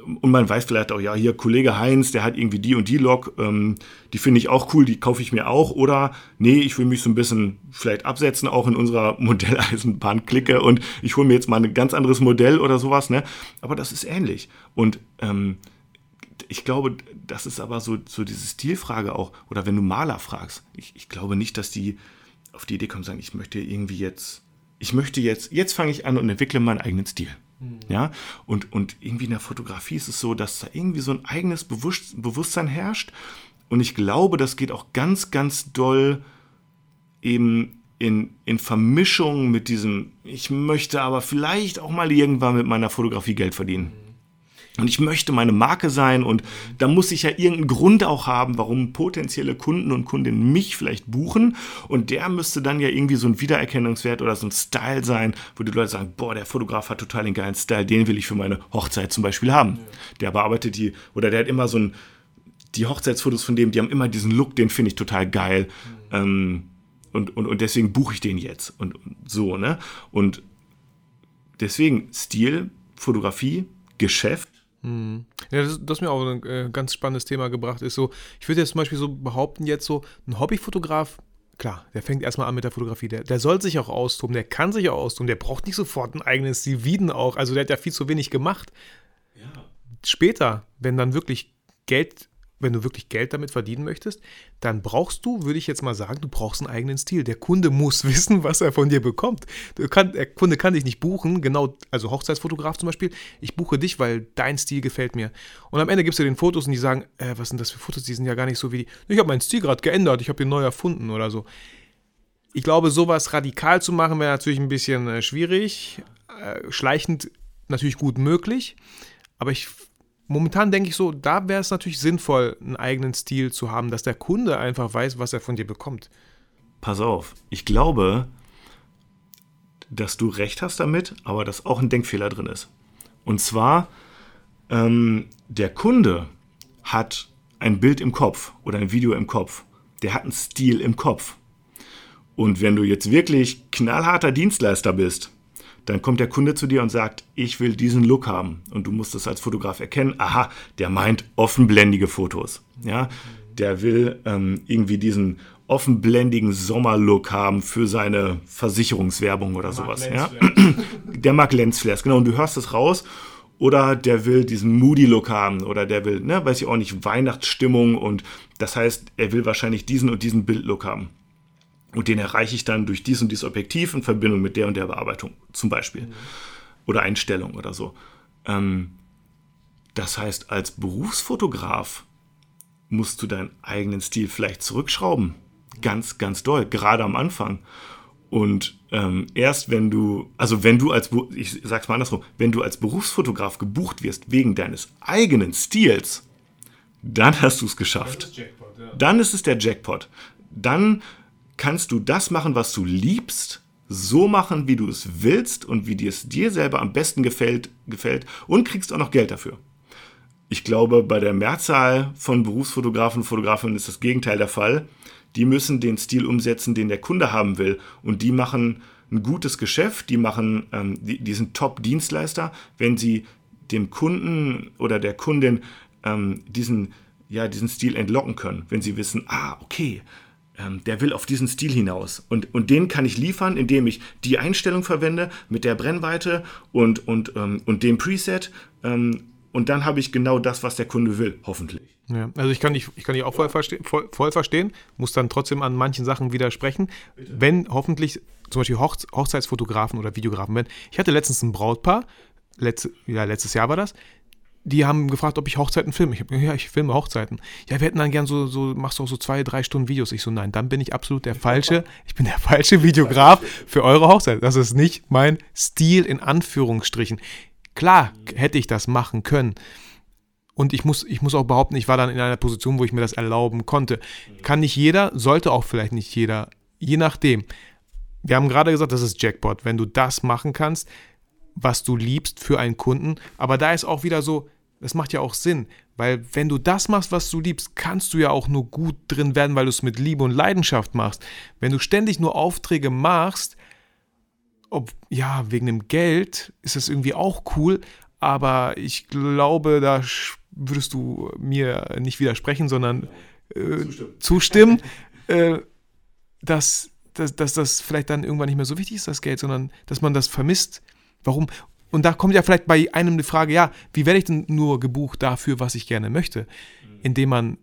und man weiß vielleicht auch, ja, hier Kollege Heinz, der hat irgendwie die und die Lok, ähm, die finde ich auch cool, die kaufe ich mir auch. Oder nee, ich will mich so ein bisschen vielleicht absetzen, auch in unserer Modelleisenbahn-Clique und ich hole mir jetzt mal ein ganz anderes Modell oder sowas. Ne? Aber das ist ähnlich. Und ähm, ich glaube, das ist aber so, so diese Stilfrage auch, oder wenn du Maler fragst, ich, ich glaube nicht, dass die auf die Idee kommen und sagen, ich möchte irgendwie jetzt, ich möchte jetzt, jetzt fange ich an und entwickle meinen eigenen Stil. Ja, und, und irgendwie in der Fotografie ist es so, dass da irgendwie so ein eigenes Bewusst Bewusstsein herrscht. Und ich glaube, das geht auch ganz, ganz doll eben in, in Vermischung mit diesem, ich möchte aber vielleicht auch mal irgendwann mit meiner Fotografie Geld verdienen. Und ich möchte meine Marke sein und da muss ich ja irgendeinen Grund auch haben, warum potenzielle Kunden und Kundinnen mich vielleicht buchen. Und der müsste dann ja irgendwie so ein Wiedererkennungswert oder so ein Style sein, wo die Leute sagen, boah, der Fotograf hat total den geilen Style, den will ich für meine Hochzeit zum Beispiel haben. Ja. Der bearbeitet die, oder der hat immer so ein, die Hochzeitsfotos von dem, die haben immer diesen Look, den finde ich total geil. Mhm. Ähm, und, und, und deswegen buche ich den jetzt. Und, und so, ne? Und deswegen Stil, Fotografie, Geschäft hm. Ja, das, das mir auch ein äh, ganz spannendes Thema gebracht ist. So, ich würde jetzt zum Beispiel so behaupten, jetzt so ein Hobbyfotograf, klar, der fängt erstmal an mit der Fotografie, der, der soll sich auch austoben, der kann sich auch austoben, der braucht nicht sofort ein eigenes Stil, Wieden auch, also der hat ja viel zu wenig gemacht. Ja. Später, wenn dann wirklich Geld wenn du wirklich Geld damit verdienen möchtest, dann brauchst du, würde ich jetzt mal sagen, du brauchst einen eigenen Stil. Der Kunde muss wissen, was er von dir bekommt. Kann, der Kunde kann dich nicht buchen, genau, also Hochzeitsfotograf zum Beispiel. Ich buche dich, weil dein Stil gefällt mir. Und am Ende gibst du den Fotos und die sagen, äh, was sind das für Fotos? Die sind ja gar nicht so wie die. Ich habe meinen Stil gerade geändert, ich habe den neu erfunden oder so. Ich glaube, sowas radikal zu machen, wäre natürlich ein bisschen äh, schwierig. Äh, schleichend natürlich gut möglich. Aber ich momentan denke ich so, da wäre es natürlich sinnvoll, einen eigenen Stil zu haben, dass der Kunde einfach weiß, was er von dir bekommt. Pass auf, ich glaube, dass du recht hast damit, aber dass auch ein Denkfehler drin ist. Und zwar, ähm, der Kunde hat ein Bild im Kopf oder ein Video im Kopf. Der hat einen Stil im Kopf. Und wenn du jetzt wirklich knallharter Dienstleister bist, dann kommt der Kunde zu dir und sagt, ich will diesen Look haben. Und du musst es als Fotograf erkennen, aha, der meint offenblendige Fotos. Ja, der will ähm, irgendwie diesen offenblendigen Sommerlook haben für seine Versicherungswerbung oder der sowas. Ja? Der mag Lensflares, genau. Und du hörst es raus. Oder der will diesen Moody-Look haben. Oder der will, ne, weiß ich auch nicht, Weihnachtsstimmung. Und das heißt, er will wahrscheinlich diesen und diesen Bildlook haben. Und den erreiche ich dann durch dies und dies Objektiv in Verbindung mit der und der Bearbeitung, zum Beispiel. Mhm. Oder Einstellung oder so. Ähm, das heißt, als Berufsfotograf musst du deinen eigenen Stil vielleicht zurückschrauben. Ganz, ganz doll, gerade am Anfang. Und ähm, erst wenn du, also wenn du als, ich sag's mal andersrum, wenn du als Berufsfotograf gebucht wirst wegen deines eigenen Stils, dann hast du es geschafft. Jackpot, ja. Dann ist es der Jackpot. Dann kannst du das machen, was du liebst, so machen, wie du es willst und wie es dir selber am besten gefällt, gefällt und kriegst auch noch Geld dafür. Ich glaube, bei der Mehrzahl von Berufsfotografen und Fotografinnen ist das Gegenteil der Fall. Die müssen den Stil umsetzen, den der Kunde haben will. Und die machen ein gutes Geschäft, die machen, ähm, die, die, sind Top-Dienstleister, wenn sie dem Kunden oder der Kundin ähm, diesen, ja, diesen Stil entlocken können. Wenn sie wissen, ah, okay, ähm, der will auf diesen Stil hinaus. Und, und den kann ich liefern, indem ich die Einstellung verwende mit der Brennweite und, und, ähm, und dem Preset. Ähm, und dann habe ich genau das, was der Kunde will, hoffentlich. Ja, also ich kann dich, ich kann dich auch voll, verste voll, voll, verstehen, muss dann trotzdem an manchen Sachen widersprechen. Bitte? Wenn hoffentlich zum Beispiel Hochze Hochzeitsfotografen oder Videografen werden. Ich hatte letztens ein Brautpaar, letzte, ja, letztes Jahr war das, die haben gefragt, ob ich Hochzeiten filme. Ich habe ja, ich filme Hochzeiten. Ja, wir hätten dann gern so, so, machst du auch so zwei, drei Stunden Videos. Ich so, nein, dann bin ich absolut der falsche, ich bin der falsche Videograf für eure Hochzeit. Das ist nicht mein Stil in Anführungsstrichen. Klar hätte ich das machen können. Und ich muss, ich muss auch behaupten, ich war dann in einer Position, wo ich mir das erlauben konnte. Kann nicht jeder, sollte auch vielleicht nicht jeder. Je nachdem. Wir haben gerade gesagt, das ist Jackpot. Wenn du das machen kannst, was du liebst für einen Kunden. Aber da ist auch wieder so, das macht ja auch Sinn, weil wenn du das machst, was du liebst, kannst du ja auch nur gut drin werden, weil du es mit Liebe und Leidenschaft machst. Wenn du ständig nur Aufträge machst, ob, ja, wegen dem Geld ist das irgendwie auch cool, aber ich glaube, da würdest du mir nicht widersprechen, sondern äh, zustimmen, zustimmen äh, dass, dass, dass das vielleicht dann irgendwann nicht mehr so wichtig ist, das Geld, sondern dass man das vermisst, Warum? Und da kommt ja vielleicht bei einem die Frage, ja, wie werde ich denn nur gebucht dafür, was ich gerne möchte? Indem man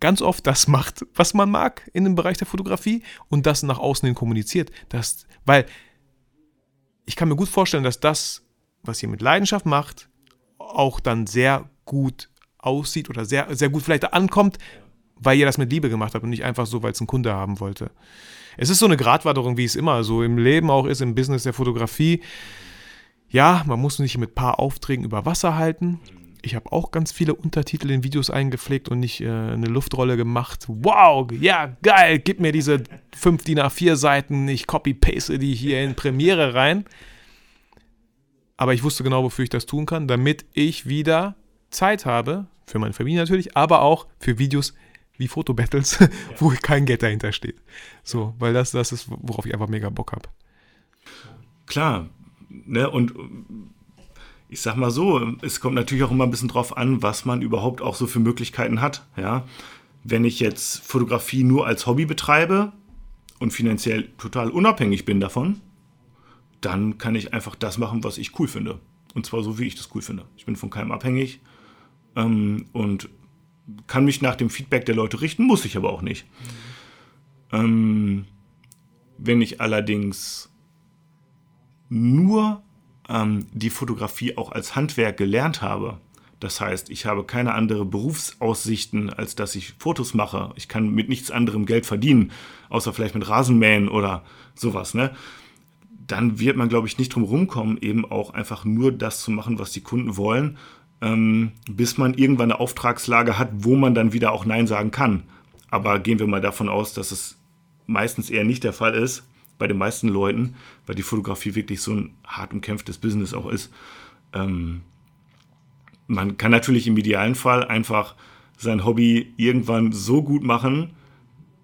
ganz oft das macht, was man mag in dem Bereich der Fotografie und das nach außen hin kommuniziert. Das, weil ich kann mir gut vorstellen, dass das, was ihr mit Leidenschaft macht, auch dann sehr gut aussieht oder sehr, sehr gut vielleicht ankommt, weil ihr das mit Liebe gemacht habt und nicht einfach so, weil es ein Kunde haben wollte. Es ist so eine Gratwanderung, wie es immer so im Leben auch ist, im Business der Fotografie. Ja, man muss nicht mit ein paar Aufträgen über Wasser halten. Ich habe auch ganz viele Untertitel in Videos eingepflegt und nicht äh, eine Luftrolle gemacht. Wow, ja, geil, gib mir diese 5 DIN A4 Seiten, ich copy-paste die hier in Premiere rein. Aber ich wusste genau, wofür ich das tun kann, damit ich wieder Zeit habe, für meine Familie natürlich, aber auch für Videos wie Fotobattles, ja. wo kein Geld dahinter steht. So, weil das, das ist, worauf ich einfach mega Bock habe. Klar, ne, und ich sag mal so, es kommt natürlich auch immer ein bisschen drauf an, was man überhaupt auch so für Möglichkeiten hat. Ja? Wenn ich jetzt Fotografie nur als Hobby betreibe und finanziell total unabhängig bin davon, dann kann ich einfach das machen, was ich cool finde. Und zwar so, wie ich das cool finde. Ich bin von keinem abhängig ähm, und kann mich nach dem Feedback der Leute richten, muss ich aber auch nicht. Mhm. Ähm, wenn ich allerdings nur ähm, die Fotografie auch als Handwerk gelernt habe. Das heißt, ich habe keine andere Berufsaussichten, als dass ich Fotos mache. Ich kann mit nichts anderem Geld verdienen, außer vielleicht mit Rasenmähen oder sowas. Ne? Dann wird man, glaube ich, nicht drum rumkommen, eben auch einfach nur das zu machen, was die Kunden wollen, ähm, bis man irgendwann eine Auftragslage hat, wo man dann wieder auch Nein sagen kann. Aber gehen wir mal davon aus, dass es meistens eher nicht der Fall ist bei den meisten Leuten, weil die Fotografie wirklich so ein hart umkämpftes Business auch ist. Ähm, man kann natürlich im idealen Fall einfach sein Hobby irgendwann so gut machen,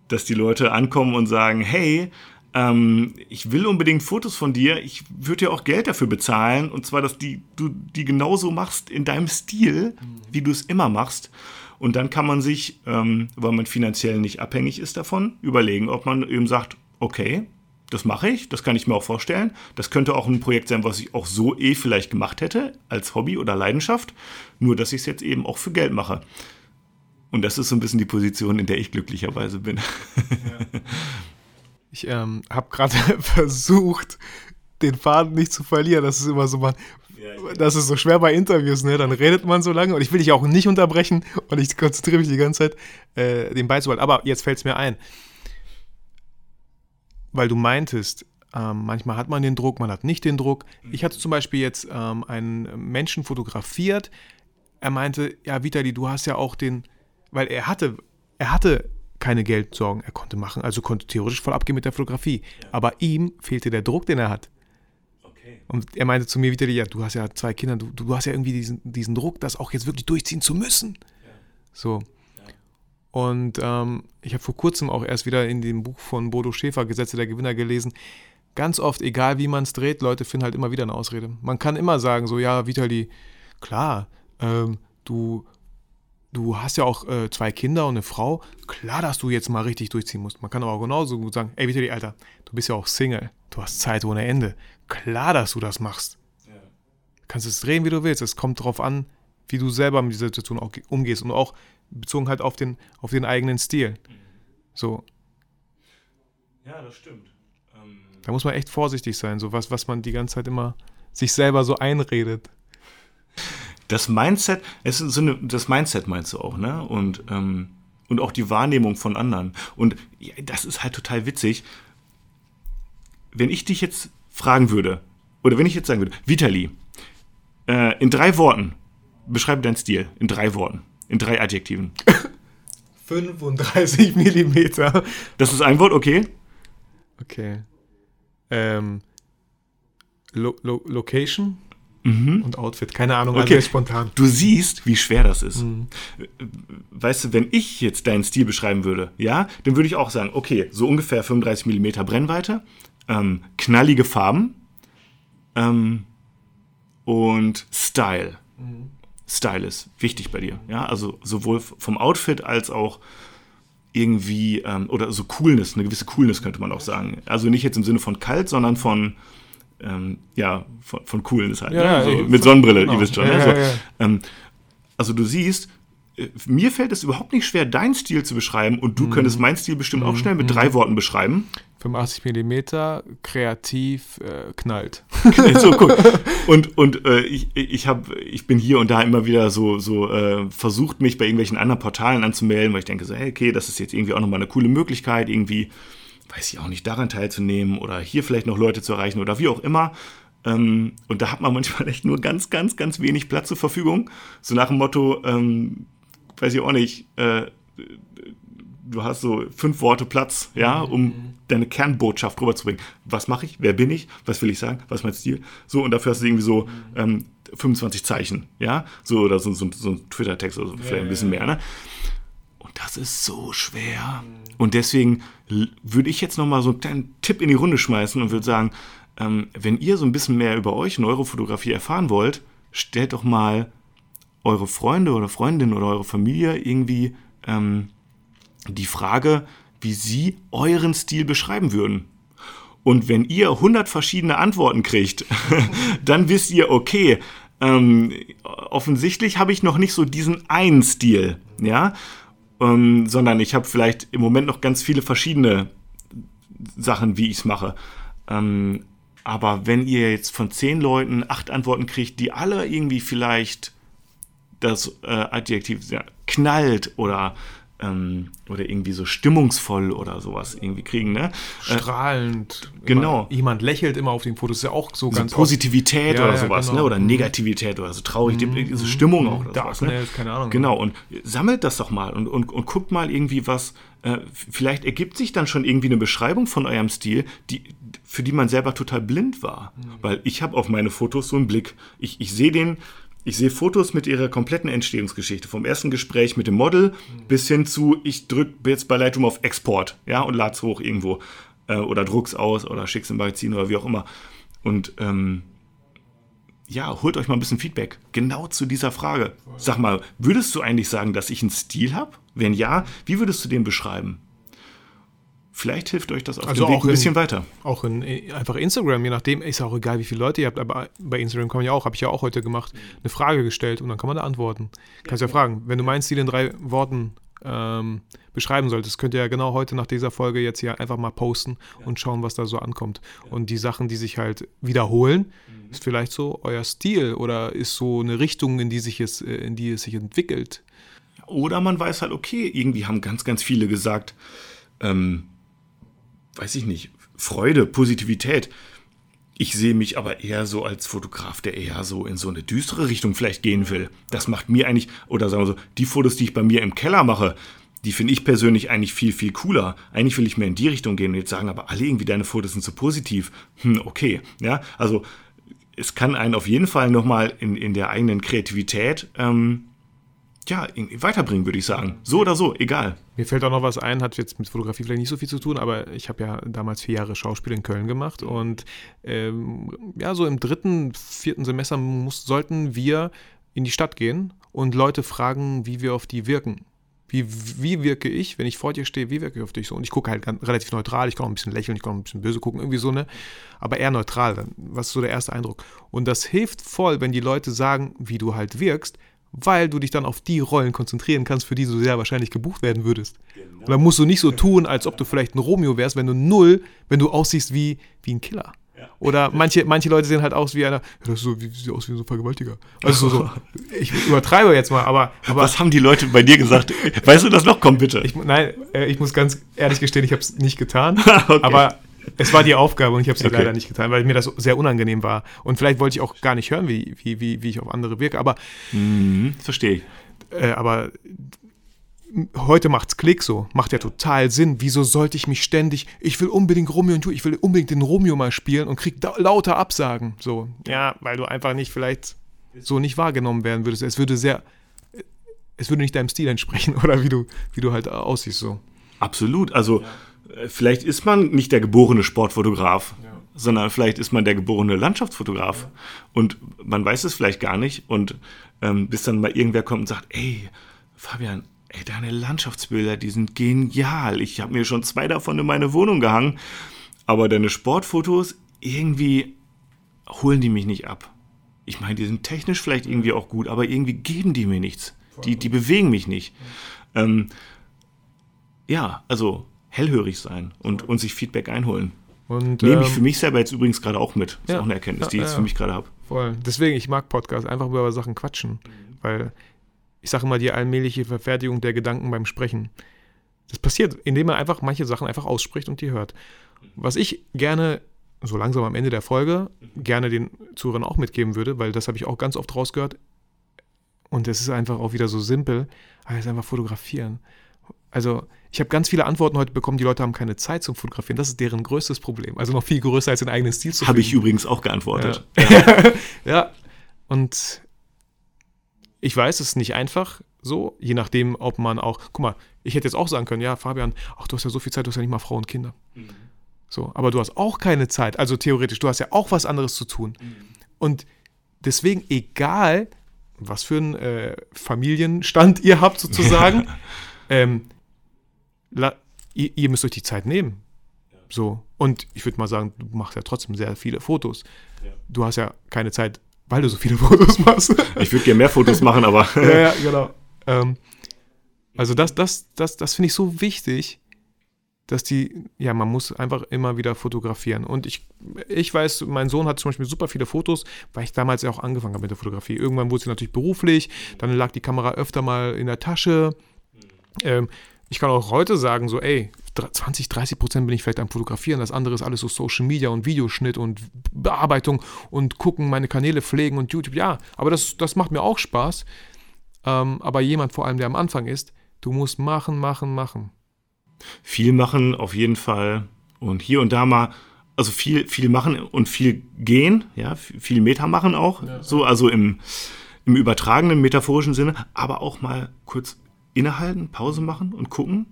dass die Leute ankommen und sagen, hey, ähm, ich will unbedingt Fotos von dir, ich würde dir auch Geld dafür bezahlen, und zwar, dass die, du die genauso machst in deinem Stil, wie du es immer machst. Und dann kann man sich, ähm, weil man finanziell nicht abhängig ist davon, überlegen, ob man eben sagt, okay, das mache ich, das kann ich mir auch vorstellen. Das könnte auch ein Projekt sein, was ich auch so eh vielleicht gemacht hätte, als Hobby oder Leidenschaft, nur dass ich es jetzt eben auch für Geld mache. Und das ist so ein bisschen die Position, in der ich glücklicherweise bin. Ja. Ich ähm, habe gerade versucht, den Faden nicht zu verlieren. Das ist immer so, man, das ist so schwer bei Interviews, ne? Dann redet man so lange und ich will dich auch nicht unterbrechen und ich konzentriere mich die ganze Zeit, äh, dem beizubehalten. Aber jetzt fällt es mir ein weil du meintest, ähm, manchmal hat man den Druck, man hat nicht den Druck. Ich hatte zum Beispiel jetzt ähm, einen Menschen fotografiert. Er meinte, ja, Vitali, du hast ja auch den, weil er hatte, er hatte keine Geldsorgen, er konnte machen, also konnte theoretisch voll abgehen mit der Fotografie. Ja. Aber ihm fehlte der Druck, den er hat. Okay. Und er meinte zu mir, Vitali, ja, du hast ja zwei Kinder, du, du hast ja irgendwie diesen, diesen Druck, das auch jetzt wirklich durchziehen zu müssen. Ja. So. Und ähm, ich habe vor kurzem auch erst wieder in dem Buch von Bodo Schäfer, Gesetze der Gewinner, gelesen. Ganz oft, egal wie man es dreht, Leute finden halt immer wieder eine Ausrede. Man kann immer sagen, so, ja, Vitali, klar, ähm, du, du hast ja auch äh, zwei Kinder und eine Frau. Klar, dass du jetzt mal richtig durchziehen musst. Man kann aber auch genauso gut sagen, ey, Vitali, Alter, du bist ja auch Single. Du hast Zeit ohne Ende. Klar, dass du das machst. Ja. Du kannst es drehen, wie du willst. Es kommt darauf an, wie du selber mit dieser Situation auch umgehst und auch bezogen halt auf den, auf den eigenen Stil. So. Ja, das stimmt. Ähm da muss man echt vorsichtig sein, so was, was man die ganze Zeit immer sich selber so einredet. Das Mindset, es ist so eine, das Mindset meinst du auch, ne? Und, ähm, und auch die Wahrnehmung von anderen. Und ja, das ist halt total witzig. Wenn ich dich jetzt fragen würde, oder wenn ich jetzt sagen würde, Vitali, äh, in drei Worten, beschreibe deinen Stil, in drei Worten. In drei Adjektiven. 35 Millimeter. Das ist ein Wort, okay? Okay. Ähm, Lo Lo Location mhm. und Outfit. Keine Ahnung, okay. also spontan. Du siehst, wie schwer das ist. Mhm. Weißt du, wenn ich jetzt deinen Stil beschreiben würde, ja, dann würde ich auch sagen, okay, so ungefähr 35 Millimeter Brennweite, ähm, knallige Farben ähm, und Style. Mhm. Style ist wichtig bei dir. Ja, also sowohl vom Outfit als auch irgendwie, ähm, oder so Coolness, eine gewisse Coolness könnte man auch sagen. Also nicht jetzt im Sinne von kalt, sondern von ähm, ja, von, von coolen ist halt. Ja, ne? ja, so, ey, mit Sonnenbrille, genau. ihr wisst schon. Ja, ne? ja. Ähm, also du siehst, äh, mir fällt es überhaupt nicht schwer, deinen Stil zu beschreiben und Mhm. du könntest meinen Stil bestimmt auch schnell mit drei Worten beschreiben. 85 Millimeter, kreativ, äh, knallt. so, guck. Und, und äh, ich, ich, hab, ich bin hier und da immer wieder so, so äh, versucht, mich bei irgendwelchen anderen Portalen anzumelden, weil ich denke so, hey, okay, das ist jetzt irgendwie auch nochmal eine coole Möglichkeit, irgendwie, weiß ich auch nicht, daran teilzunehmen oder hier vielleicht noch Leute zu erreichen oder wie auch immer. Ähm, und da hat man manchmal echt nur ganz, ganz, ganz wenig Platz zur Verfügung. So nach dem Motto, ähm, weiß ich auch nicht, äh, du hast so fünf Worte Platz, ja, um deine Kernbotschaft rüberzubringen. Was mache ich? Wer bin ich? Was will ich sagen? Was ist mein Stil? So, und dafür hast du irgendwie so ähm, 25 Zeichen, ja, so oder so, so, so ein Twitter-Text oder so, vielleicht ein bisschen mehr, ne? Und das ist so schwer. Und deswegen würde ich jetzt nochmal so einen kleinen Tipp in die Runde schmeißen und würde sagen, ähm, wenn ihr so ein bisschen mehr über euch und eure Fotografie erfahren wollt, stellt doch mal eure Freunde oder Freundinnen oder eure Familie irgendwie ähm, die Frage, wie sie euren Stil beschreiben würden. Und wenn ihr 100 verschiedene Antworten kriegt, dann wisst ihr, okay, ähm, offensichtlich habe ich noch nicht so diesen einen Stil, ja, ähm, sondern ich habe vielleicht im Moment noch ganz viele verschiedene Sachen, wie ich es mache. Ähm, aber wenn ihr jetzt von zehn Leuten acht Antworten kriegt, die alle irgendwie vielleicht das äh, Adjektiv ja, knallt oder, ähm, oder irgendwie so stimmungsvoll oder sowas irgendwie kriegen, ne? Äh, Strahlend. genau. Immer, jemand lächelt immer auf den Fotos, ist ja auch so so ganz. Positivität Ja, oder ja, sowas, genau. ne? Oder Mhm. Negativität oder so traurig, die, so Stimmung auch oder sowas, ne? Darkness, keine Ahnung. Genau, und sammelt das doch mal und, und, und guckt mal irgendwie was. Äh, vielleicht ergibt sich dann schon irgendwie eine Beschreibung von eurem Stil, die, für die man selber total blind war. Weil ich habe auf meine Fotos so einen Blick. Ich, ich sehe den. Ich sehe Fotos mit ihrer kompletten Entstehungsgeschichte. Vom ersten Gespräch mit dem Model bis hin zu, ich drücke jetzt bei Lightroom auf Export, ja, und lade es hoch irgendwo. Äh, oder druck's aus oder schick's im Magazin oder wie auch immer. Und ähm, ja, holt euch mal ein bisschen Feedback. Genau zu dieser Frage. Sag mal, würdest du eigentlich sagen, dass ich einen Stil habe? Wenn ja, wie würdest du den beschreiben? Vielleicht hilft euch das auf Also dem Weg auch ein in- bisschen weiter. Auch in äh, einfach Instagram, je nachdem, ist ja auch egal, wie viele Leute ihr habt, aber bei Instagram kann man ja auch, habe ich ja auch heute gemacht, eine Frage gestellt und dann kann man da antworten. Kannst ja fragen, wenn du meinen Stil in drei Worten ähm, beschreiben solltest, könnt ihr ja genau heute nach dieser Folge jetzt hier einfach mal posten und schauen, was da so ankommt. Und die Sachen, die sich halt wiederholen, ist vielleicht so euer Stil oder ist so eine Richtung, in die sich es, äh, in die es sich entwickelt. Oder man weiß halt, okay, irgendwie haben ganz, ganz viele gesagt, ähm, weiß ich nicht, Freude, Positivität. Ich sehe mich aber eher so als Fotograf, der eher so in so eine düstere Richtung vielleicht gehen will. Das macht mir eigentlich, oder sagen wir so, die Fotos, die ich bei mir im Keller mache, die finde ich persönlich eigentlich viel, viel cooler. Eigentlich will ich mehr in die Richtung gehen und jetzt sagen aber alle irgendwie, deine Fotos sind so positiv. Hm, okay. Ja, also es kann einen auf jeden Fall nochmal in, in der eigenen Kreativität ähm, ja, weiterbringen, würde ich sagen. So oder so, egal. Mir fällt auch noch was ein, hat jetzt mit Fotografie vielleicht nicht so viel zu tun, aber ich habe ja damals vier Jahre Schauspiel in Köln gemacht und ähm, ja, so im dritten, vierten Semester muss, sollten wir in die Stadt gehen und Leute fragen, wie wir auf die wirken. Wie, wie wirke ich, wenn ich vor dir stehe, wie wirke ich auf dich so? Und ich gucke halt ganz, relativ neutral, ich kann auch ein bisschen lächeln, ich kann auch ein bisschen böse gucken, irgendwie so, ne? Aber eher neutral, dann. was ist so der erste Eindruck? Und das hilft voll, wenn die Leute sagen, wie du halt wirkst, weil du dich dann auf die Rollen konzentrieren kannst, für die du sehr wahrscheinlich gebucht werden würdest. Und dann musst du nicht so tun, als ob du vielleicht ein Romeo wärst, wenn du null, wenn du aussiehst wie, wie ein Killer. Oder manche, manche Leute sehen halt aus wie einer, ja, das so, wie, sieht aus wie so ein Vergewaltiger. Also so, so, ich übertreibe jetzt mal, aber, aber Was haben die Leute bei dir gesagt? Weißt du das noch? Komm bitte. ich, nein, äh, ich muss ganz ehrlich gestehen, ich habe es nicht getan. Okay. Aber es war die Aufgabe und ich habe sie Okay. leider nicht getan, weil mir das sehr unangenehm war. Und vielleicht wollte ich auch gar nicht hören, wie, wie, wie, wie ich auf andere wirke. Aber, Mhm, verstehe ich. äh, aber heute macht's Klick so, macht ja total Sinn. Wieso sollte ich mich ständig, ich will unbedingt Romeo und Julia, ich will unbedingt den Romeo mal spielen und krieg da, lauter Absagen. So, ja, weil du einfach nicht vielleicht so nicht wahrgenommen werden würdest. Es würde sehr, es würde nicht deinem Stil entsprechen oder wie du, wie du halt aussiehst so. Absolut. Also äh, vielleicht ist man nicht der geborene Sportfotograf, sondern vielleicht ist man der geborene Landschaftsfotograf. Und man weiß es vielleicht gar nicht. Und ähm, bis dann mal irgendwer kommt und sagt, ey, Fabian, ey, deine Landschaftsbilder, die sind genial. Ich habe mir schon zwei davon in meine Wohnung gehangen. Aber deine Sportfotos, irgendwie, holen die mich nicht ab. Ich meine, die sind technisch vielleicht irgendwie auch gut, aber irgendwie geben die mir nichts. Die, die bewegen mich nicht. Ähm, ja, also hellhörig sein und, und sich Feedback einholen. Und, Nehme ich ähm, für mich selber jetzt übrigens gerade auch mit. Das ja. ist auch eine Erkenntnis, die Ja, ich jetzt ja. für mich gerade habe. Voll. Deswegen, ich mag Podcasts, einfach über Sachen quatschen. Weil ich sage immer, die allmähliche Verfertigung der Gedanken beim Sprechen. Das passiert, indem man einfach manche Sachen einfach ausspricht und die hört. Was ich gerne, so langsam am Ende der Folge, gerne den Zuhörern auch mitgeben würde, weil das habe ich auch ganz oft rausgehört. Und es ist einfach auch wieder so simpel, aber es ist einfach fotografieren. Also, ich habe ganz viele Antworten heute bekommen, die Leute haben keine Zeit zum Fotografieren. Das ist deren größtes Problem. Also noch viel größer als den eigenen Stil zu Habe ich übrigens auch geantwortet. Ja, und ich weiß, es ist nicht einfach so, je nachdem, ob man auch, guck mal, ich hätte jetzt auch sagen können, ja, Fabian, ach, du hast ja so viel Zeit, du hast ja nicht mal Frau und Kinder. So, aber du hast auch keine Zeit, also theoretisch, du hast ja auch was anderes zu tun. Und deswegen, egal, was für einen äh, Familienstand ihr habt sozusagen, ähm, la, ihr, ihr müsst euch die Zeit nehmen. So, und ich würde mal sagen, du machst ja trotzdem sehr viele Fotos. Du hast ja keine Zeit, weil du so viele Fotos machst. Ich würde gerne mehr Fotos machen, aber ja, ja, genau. Ähm, also das, das, das, das finde ich so wichtig, dass die, ja, man muss einfach immer wieder fotografieren. Und ich, ich weiß, mein Sohn hat zum Beispiel super viele Fotos, weil ich damals ja auch angefangen habe mit der Fotografie. Irgendwann wurde sie natürlich beruflich, dann lag die Kamera öfter mal in der Tasche. Ähm, ich kann auch heute sagen, so, ey, 20, 30 Prozent bin ich vielleicht am Fotografieren, das andere ist alles so Social Media und Videoschnitt und Bearbeitung und gucken, meine Kanäle pflegen und YouTube. Ja, aber das, das macht mir auch Spaß. Ähm, aber jemand vor allem, der am Anfang ist, du musst machen, machen, machen. viel machen auf jeden Fall. Und hier und da mal, also viel, viel machen und viel gehen, ja, viel Meter machen auch. So, also im, im übertragenen, metaphorischen Sinne, aber auch mal kurz innehalten, Pause machen und gucken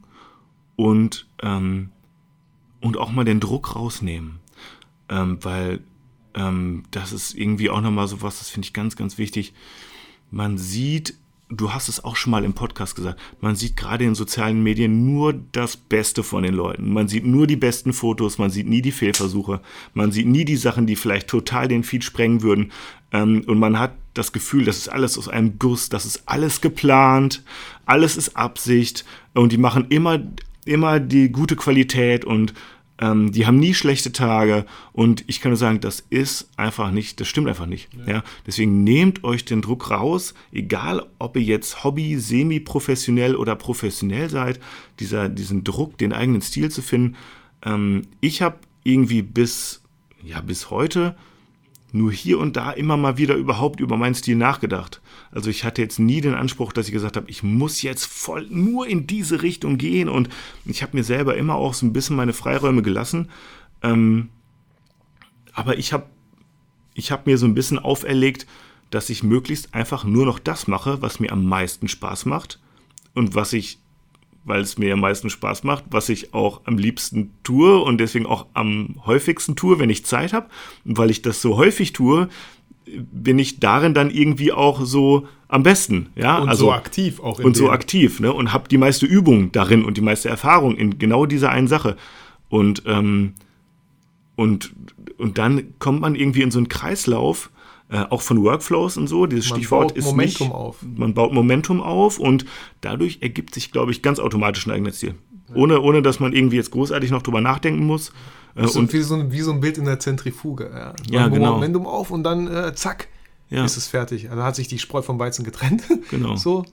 und, ähm, und auch mal den Druck rausnehmen. Ähm, weil ähm, das ist irgendwie auch nochmal so was, das finde ich ganz, ganz wichtig. Man sieht, du hast es auch schon mal im Podcast gesagt, man sieht gerade in sozialen Medien nur das Beste von den Leuten. Man sieht nur die besten Fotos, man sieht nie die Fehlversuche, man sieht nie die Sachen, die vielleicht total den Feed sprengen würden. Ähm, und man hat das Gefühl, das ist alles aus einem Guss, das ist alles geplant, alles ist Absicht und die machen immer, immer die gute Qualität und ähm, die haben nie schlechte Tage und ich kann nur sagen, das ist einfach nicht, das stimmt einfach nicht. Ja. Deswegen nehmt euch den Druck raus, egal ob ihr jetzt Hobby, semi-professionell oder professionell seid, dieser, diesen Druck, den eigenen Stil zu finden. Ähm, ich habe irgendwie bis, ja, bis heute nur hier und da immer mal wieder überhaupt über meinen Stil nachgedacht. Also ich hatte jetzt nie den Anspruch, dass ich gesagt habe, ich muss jetzt voll nur in diese Richtung gehen und ich habe mir selber immer auch so ein bisschen meine Freiräume gelassen. Ähm, aber ich habe ich hab mir so ein bisschen auferlegt, dass ich möglichst einfach nur noch das mache, was mir am meisten Spaß macht und was ich weil es mir am meisten Spaß macht, was ich auch am liebsten tue und deswegen auch am häufigsten tue, wenn ich Zeit habe. Und weil ich das so häufig tue, bin ich darin dann irgendwie auch so am besten. Ja, Und also so aktiv auch und so aktiv, ne? Und habe die meiste Übung darin und die meiste Erfahrung in genau dieser einen Sache. Und ähm, und und dann kommt man irgendwie in so einen Kreislauf, äh, auch von Workflows und so. Dieses Man Stichwort baut ist Momentum nicht, auf. Man baut Momentum auf und dadurch ergibt sich, glaube ich, ganz automatisch ein eigenes Ziel. Ohne, ohne dass man irgendwie jetzt großartig noch drüber nachdenken muss. Äh, Das ist und wie so, ein, wie so ein Bild in der Zentrifuge. Ja, Ja, Man genau. Momentum auf und dann äh, zack, Ja. ist es fertig. Also hat sich die Spreu vom Weizen getrennt. Genau. So.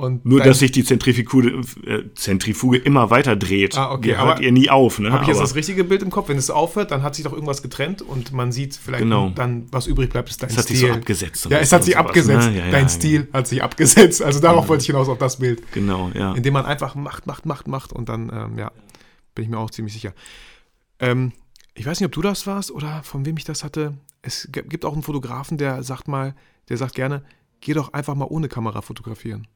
Und nur, dass sich die Zentrifuge, äh, Zentrifuge immer weiter dreht. Ah, okay, Die hört aber ihr nie auf. Ne? Habe ich jetzt das richtige Bild im Kopf? Wenn es aufhört, dann hat sich doch irgendwas getrennt und man sieht vielleicht Genau. dann, was übrig bleibt, ist dein Es hat Stil. sich so abgesetzt Ja, es hat sich abgesetzt. ne? Ja, ja, dein ja. Stil hat sich abgesetzt. Also darauf wollte ich hinaus, auf das Bild. Genau, ja. Indem man einfach macht, macht, macht, macht und dann, ähm, ja, bin ich mir auch ziemlich sicher. Ähm, ich weiß nicht, ob du das warst oder von wem ich das hatte. Es gibt auch einen Fotografen, der sagt mal, der sagt gerne, geh doch einfach mal ohne Kamera fotografieren.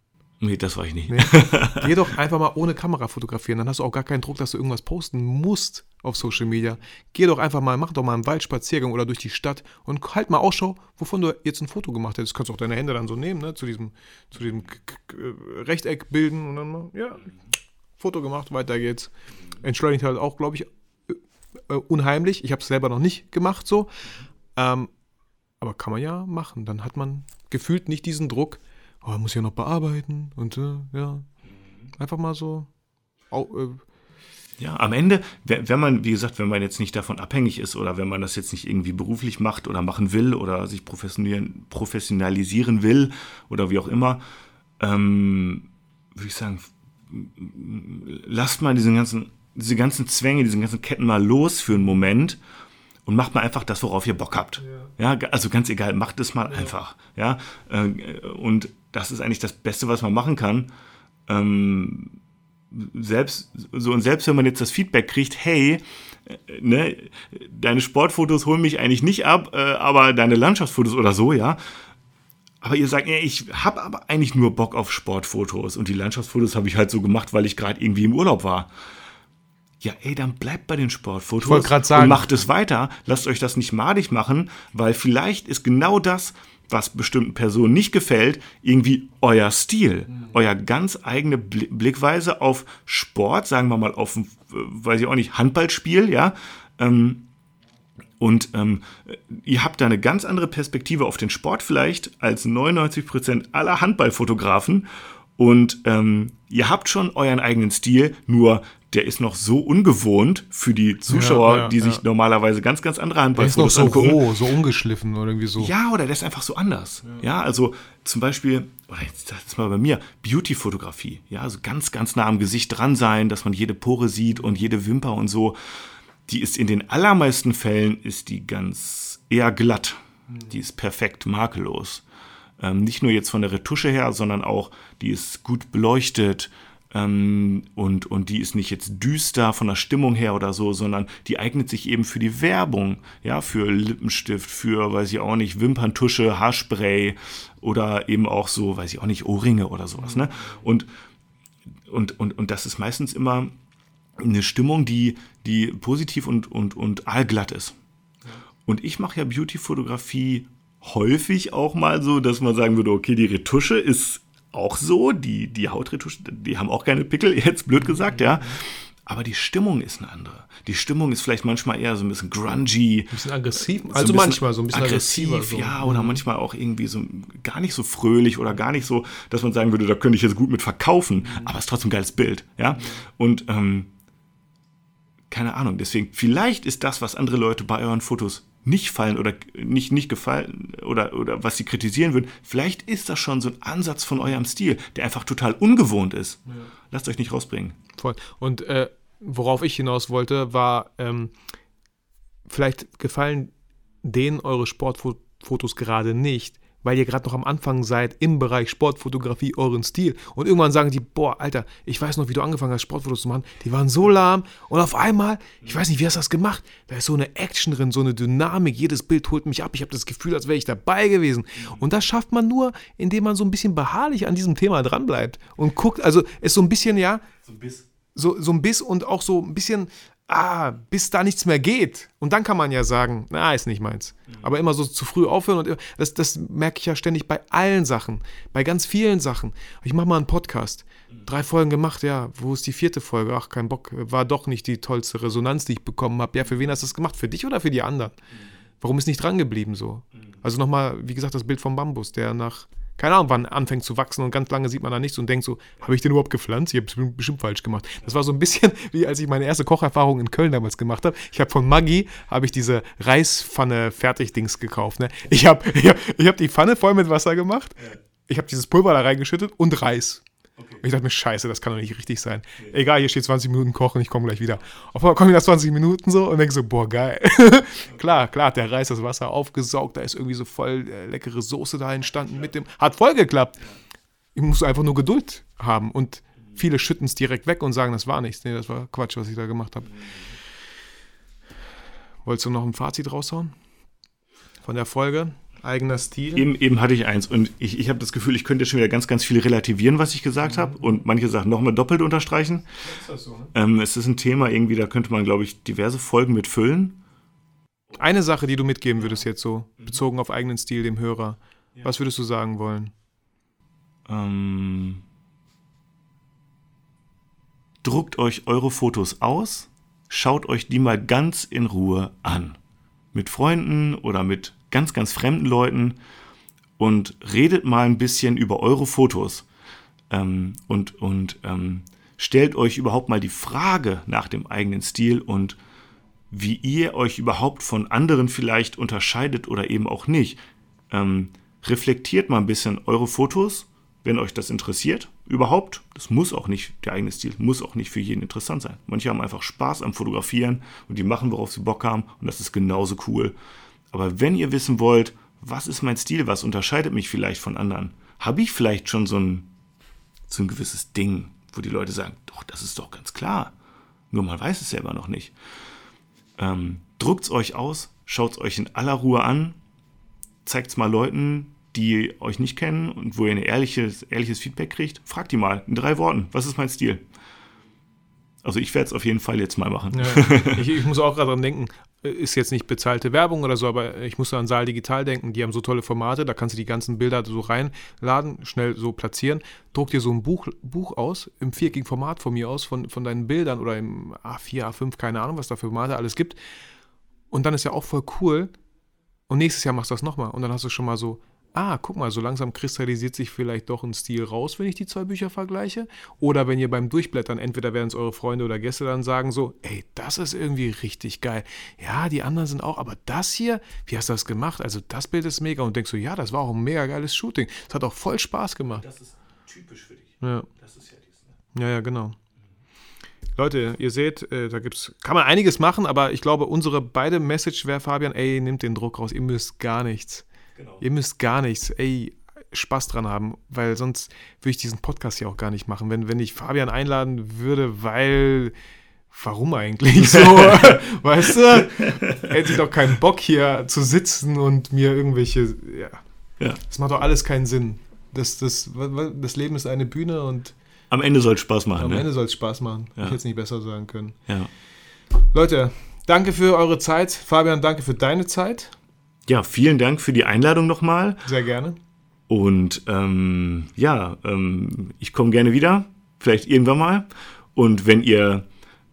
Nee, das war ich nicht. Nee. Geh doch einfach mal ohne Kamera fotografieren. Dann hast du auch gar keinen Druck, dass du irgendwas posten musst auf Social Media. Geh doch einfach mal, mach doch mal einen Waldspaziergang oder durch die Stadt und halt mal Ausschau, wovon du jetzt ein Foto gemacht hättest. Du kannst auch deine Hände dann so nehmen, ne, zu diesem, zu diesem K K äh, Rechteck bilden und dann mal, ja, Foto gemacht, weiter geht's. Entschleunigt halt auch, glaube ich, äh, unheimlich. Ich habe es selber noch nicht gemacht so. Ähm, Aber kann man ja machen. Dann hat man gefühlt nicht diesen Druck, oh, muss ja noch bearbeiten und äh, ja. Einfach mal so. Au, äh, Ja, am Ende, wenn man, wie gesagt, wenn man jetzt nicht davon abhängig ist oder wenn man das jetzt nicht irgendwie beruflich macht oder machen will oder sich professionalisieren, will oder wie auch immer, ähm, würde ich sagen, lasst mal diesen ganzen, diese ganzen Zwänge, diese ganzen Ketten mal los für einen Moment und macht mal einfach das, worauf ihr Bock habt. Ja, also ganz egal, macht es mal einfach. Ja, äh, und das ist eigentlich das Beste, was man machen kann. Ähm, selbst so und selbst wenn man jetzt das Feedback kriegt, hey, äh, ne, deine Sportfotos holen mich eigentlich nicht ab, äh, aber deine Landschaftsfotos oder so, ja. Aber ihr sagt, ja, ich habe aber eigentlich nur Bock auf Sportfotos und die Landschaftsfotos habe ich halt so gemacht, weil ich gerade irgendwie im Urlaub war. Ja, ey, dann bleibt bei den Sportfotos wollte grad sagen- und macht es weiter. Lasst euch das nicht madig machen, weil vielleicht ist genau das, was bestimmten Personen nicht gefällt, irgendwie euer Stil, euer ganz eigene Bli- Blickweise auf Sport, sagen wir mal auf, äh, weiß ich auch nicht, Handballspiel, ja. Ähm, und ähm, ihr habt da eine ganz andere Perspektive auf den Sport vielleicht als 99% aller Handballfotografen. Und ähm, ihr habt schon euren eigenen Stil, nur der ist noch so ungewohnt für die Zuschauer, Ja, ja, die sich normalerweise ganz, ganz andere der ist noch Handballfotos so angucken. roh, so ungeschliffen oder irgendwie so. Ja, oder der ist einfach so anders. Ja, also zum Beispiel, oder jetzt das mal bei mir, Beauty-Fotografie. Ja, also ganz, ganz nah am Gesicht dran sein, dass man jede Pore sieht und jede Wimper und so. Die ist in den allermeisten Fällen ist die ganz eher glatt. Die ist perfekt makellos. Ähm, nicht nur jetzt von der Retusche her, sondern auch, die ist gut beleuchtet und, und die ist nicht jetzt düster von der Stimmung her oder so, sondern die eignet sich eben für die Werbung, ja, für Lippenstift, für, weiß ich auch nicht, Wimperntusche, Haarspray oder eben auch so, weiß ich auch nicht, Ohrringe oder sowas, ne? Und, und, und, und das ist meistens immer eine Stimmung, die, die positiv und, und, und allglatt ist. Und ich mache ja Beauty-Fotografie häufig auch mal so, dass man sagen würde, okay, die Retusche ist auch so, die, die Hautretusche, die haben auch keine Pickel, jetzt blöd gesagt, ja. Aber die Stimmung ist eine andere. Die Stimmung ist vielleicht manchmal eher so ein bisschen grungy. Ein bisschen aggressiv. So Also bisschen manchmal so ein bisschen aggressiv, aggressiver. So. ja, oder manchmal auch irgendwie so gar nicht so fröhlich oder gar nicht so, dass man sagen würde, da könnte ich jetzt gut mit verkaufen, aber es ist trotzdem ein geiles Bild, ja. Und ähm, keine Ahnung, deswegen, vielleicht ist das, was andere Leute bei euren Fotos nicht fallen oder nicht, nicht gefallen oder, oder was sie kritisieren würden, vielleicht ist das schon so ein Ansatz von eurem Stil, der einfach total ungewohnt ist. Lasst euch nicht rausbringen. Voll. Und äh, worauf ich hinaus wollte, war, ähm, vielleicht gefallen denen eure Sportfotos gerade nicht, weil ihr gerade noch am Anfang seid im Bereich Sportfotografie, euren Stil. Und irgendwann sagen die, boah, Alter, ich weiß noch, wie du angefangen hast, Sportfotos zu machen. Die waren so lahm. Und auf einmal, ich weiß nicht, wie hast du das gemacht? Da ist so eine Action drin, so eine Dynamik. Jedes Bild holt mich ab. Ich habe das Gefühl, als wäre ich dabei gewesen. Und das schafft man nur, indem man so ein bisschen beharrlich an diesem Thema dranbleibt und guckt. Also ist so ein bisschen, ja, so, so ein Biss und auch so ein bisschen, ah, bis da nichts mehr geht. Und dann kann man ja sagen, na, ist nicht meins. Aber immer so zu früh aufhören und das, das merke ich ja ständig bei allen Sachen, bei ganz vielen Sachen. Ich mache mal einen Podcast. Drei Folgen gemacht, ja, wo ist die vierte Folge? Ach, kein Bock, war doch nicht die tollste Resonanz, die ich bekommen habe. Ja, für wen hast du das gemacht? Für dich oder für die anderen? Warum ist nicht dran geblieben so? Also nochmal, wie gesagt, das Bild vom Bambus, der nach, keine Ahnung, wann anfängt zu wachsen und ganz lange sieht man da nichts und denkt so, habe ich den überhaupt gepflanzt? Ich habe es bestimmt falsch gemacht. Das war so ein bisschen wie als ich meine erste Kocherfahrung in Köln damals gemacht habe. Ich habe von Maggi habe ich diese Reispfanne Fertigdings gekauft. Ne? Ich habe ich hab, ich hab die Pfanne voll mit Wasser gemacht. Ich habe dieses Pulver da reingeschüttet und Reis. Und ich dachte mir, scheiße, das kann doch nicht richtig sein. Egal, hier steht 20 Minuten kochen, ich komme gleich wieder. Auf einmal komme ich nach 20 Minuten so und denke so, boah, geil. klar, klar, der Reis das Wasser aufgesaugt, da ist irgendwie so voll äh, leckere Soße da entstanden mit dem. Hat voll geklappt. Ich muss einfach nur Geduld haben und viele schütten es direkt weg und sagen, das war nichts. Nee, das war Quatsch, was ich da gemacht habe. Wolltest du noch ein Fazit raushauen? Von der Folge? Eigener Stil? Eben, eben hatte ich eins und ich, ich habe das Gefühl, ich könnte schon wieder ganz, ganz viel relativieren, was ich gesagt habe und manche Sachen nochmal doppelt unterstreichen. Ist das so, ne? Ähm, es ist ein Thema irgendwie, da könnte man, glaube ich, diverse Folgen mit füllen. Eine Sache, die du mitgeben würdest jetzt so, bezogen auf eigenen Stil dem Hörer. Was würdest du sagen wollen? Ähm, druckt euch eure Fotos aus, schaut euch die mal ganz in Ruhe an. Mit Freunden oder mit ganz, ganz fremden Leuten und redet mal ein bisschen über eure Fotos ähm, und, und ähm, stellt euch überhaupt mal die Frage nach dem eigenen Stil und wie ihr euch überhaupt von anderen vielleicht unterscheidet oder eben auch nicht. Ähm, reflektiert mal ein bisschen eure Fotos, wenn euch das interessiert. Überhaupt, das muss auch nicht, der eigene Stil muss auch nicht für jeden interessant sein. Manche haben einfach Spaß am Fotografieren und die machen, worauf sie Bock haben und das ist genauso cool. Aber wenn ihr wissen wollt, was ist mein Stil, was unterscheidet mich vielleicht von anderen, habe ich vielleicht schon so ein, so ein gewisses Ding, wo die Leute sagen, doch, das ist doch ganz klar. Nur man weiß es selber noch nicht. Ähm, Druckt es euch aus, schaut es euch in aller Ruhe an, zeigt es mal Leuten, die euch nicht kennen und wo ihr ein ehrliches, ehrliches Feedback kriegt. Fragt die mal in drei Worten, was ist mein Stil? Also ich werde es auf jeden Fall jetzt mal machen. Ja, ich, ich, muss auch gerade dran denken, ist jetzt nicht bezahlte Werbung oder so, aber ich muss an Saal Digital denken, die haben so tolle Formate, da kannst du die ganzen Bilder so reinladen, schnell so platzieren, druck dir so ein Buch, Buch aus, im viereckigen Format von mir aus, von, von deinen Bildern oder im A4, A5, keine Ahnung, was da für Formate alles gibt. Und dann ist ja auch voll cool. Und nächstes Jahr machst du das nochmal. Und dann hast du schon mal so ah, guck mal, so langsam kristallisiert sich vielleicht doch ein Stil raus, wenn ich die zwei Bücher vergleiche. Oder wenn ihr beim Durchblättern, entweder werden es eure Freunde oder Gäste dann sagen so, ey, das ist irgendwie richtig geil. Ja, die anderen sind auch, aber das hier, wie hast du das gemacht? Also das Bild ist mega. Und denkst so, ja, das war auch ein mega geiles Shooting. Es hat auch voll Spaß gemacht. Das ist typisch für dich. Ja. Das ist ja dies, ne? Ja, ja, genau. Leute, ihr seht, äh, da gibt's, kann man einiges machen, aber ich glaube, unsere beide Message wäre, Fabian, ey, nimmt den Druck raus, ihr müsst gar nichts. Genau. Ihr müsst gar nichts, ey, Spaß dran haben, weil sonst würde ich diesen Podcast ja auch gar nicht machen. Wenn, wenn ich Fabian einladen würde, weil warum eigentlich so? weißt du? Hätte ich doch keinen Bock hier zu sitzen und mir irgendwelche. Ja. ja. Das macht doch alles keinen Sinn. Das, das, das Leben ist eine Bühne und. Am Ende soll es Spaß machen. Am ne? Ende soll es Spaß machen. Ja. Ich hätte es nicht besser sagen können. Ja. Leute, danke für eure Zeit. Fabian, danke für deine Zeit. Ja, vielen Dank für die Einladung nochmal. Sehr gerne. Und ähm, ja, ähm, ich komme gerne wieder, vielleicht irgendwann mal. Und wenn ihr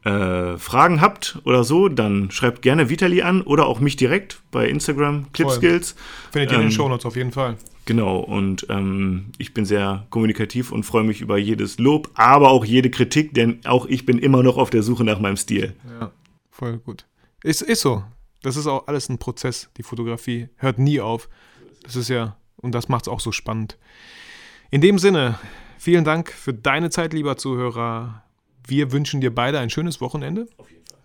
äh, Fragen habt oder so, dann schreibt gerne Vitali an oder auch mich direkt bei Instagram Clipskills. Findet ihr ähm, in den ähm, Shownotes auf jeden Fall. Genau, und ähm, ich bin sehr kommunikativ und freue mich über jedes Lob, aber auch jede Kritik, denn auch ich bin immer noch auf der Suche nach meinem Stil. Ja, voll gut. Ist, ist so. Das ist auch alles ein Prozess. Die Fotografie hört nie auf. Das ist ja, und das macht es auch so spannend. In dem Sinne, vielen Dank für deine Zeit, lieber Zuhörer. Wir wünschen dir beide ein schönes Wochenende.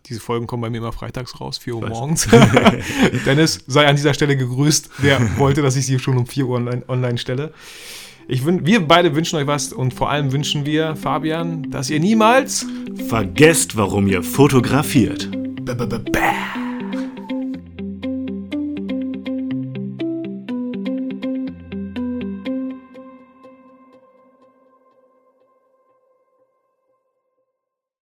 Diese Folgen kommen bei mir immer freitags raus, 4 Uhr morgens. Dennis sei an dieser Stelle gegrüßt. Der wollte, dass ich sie schon um 4 Uhr online, online stelle. Ich, wir beide wünschen euch was und vor allem wünschen wir, Fabian, dass ihr niemals vergesst, warum ihr fotografiert. B -b -b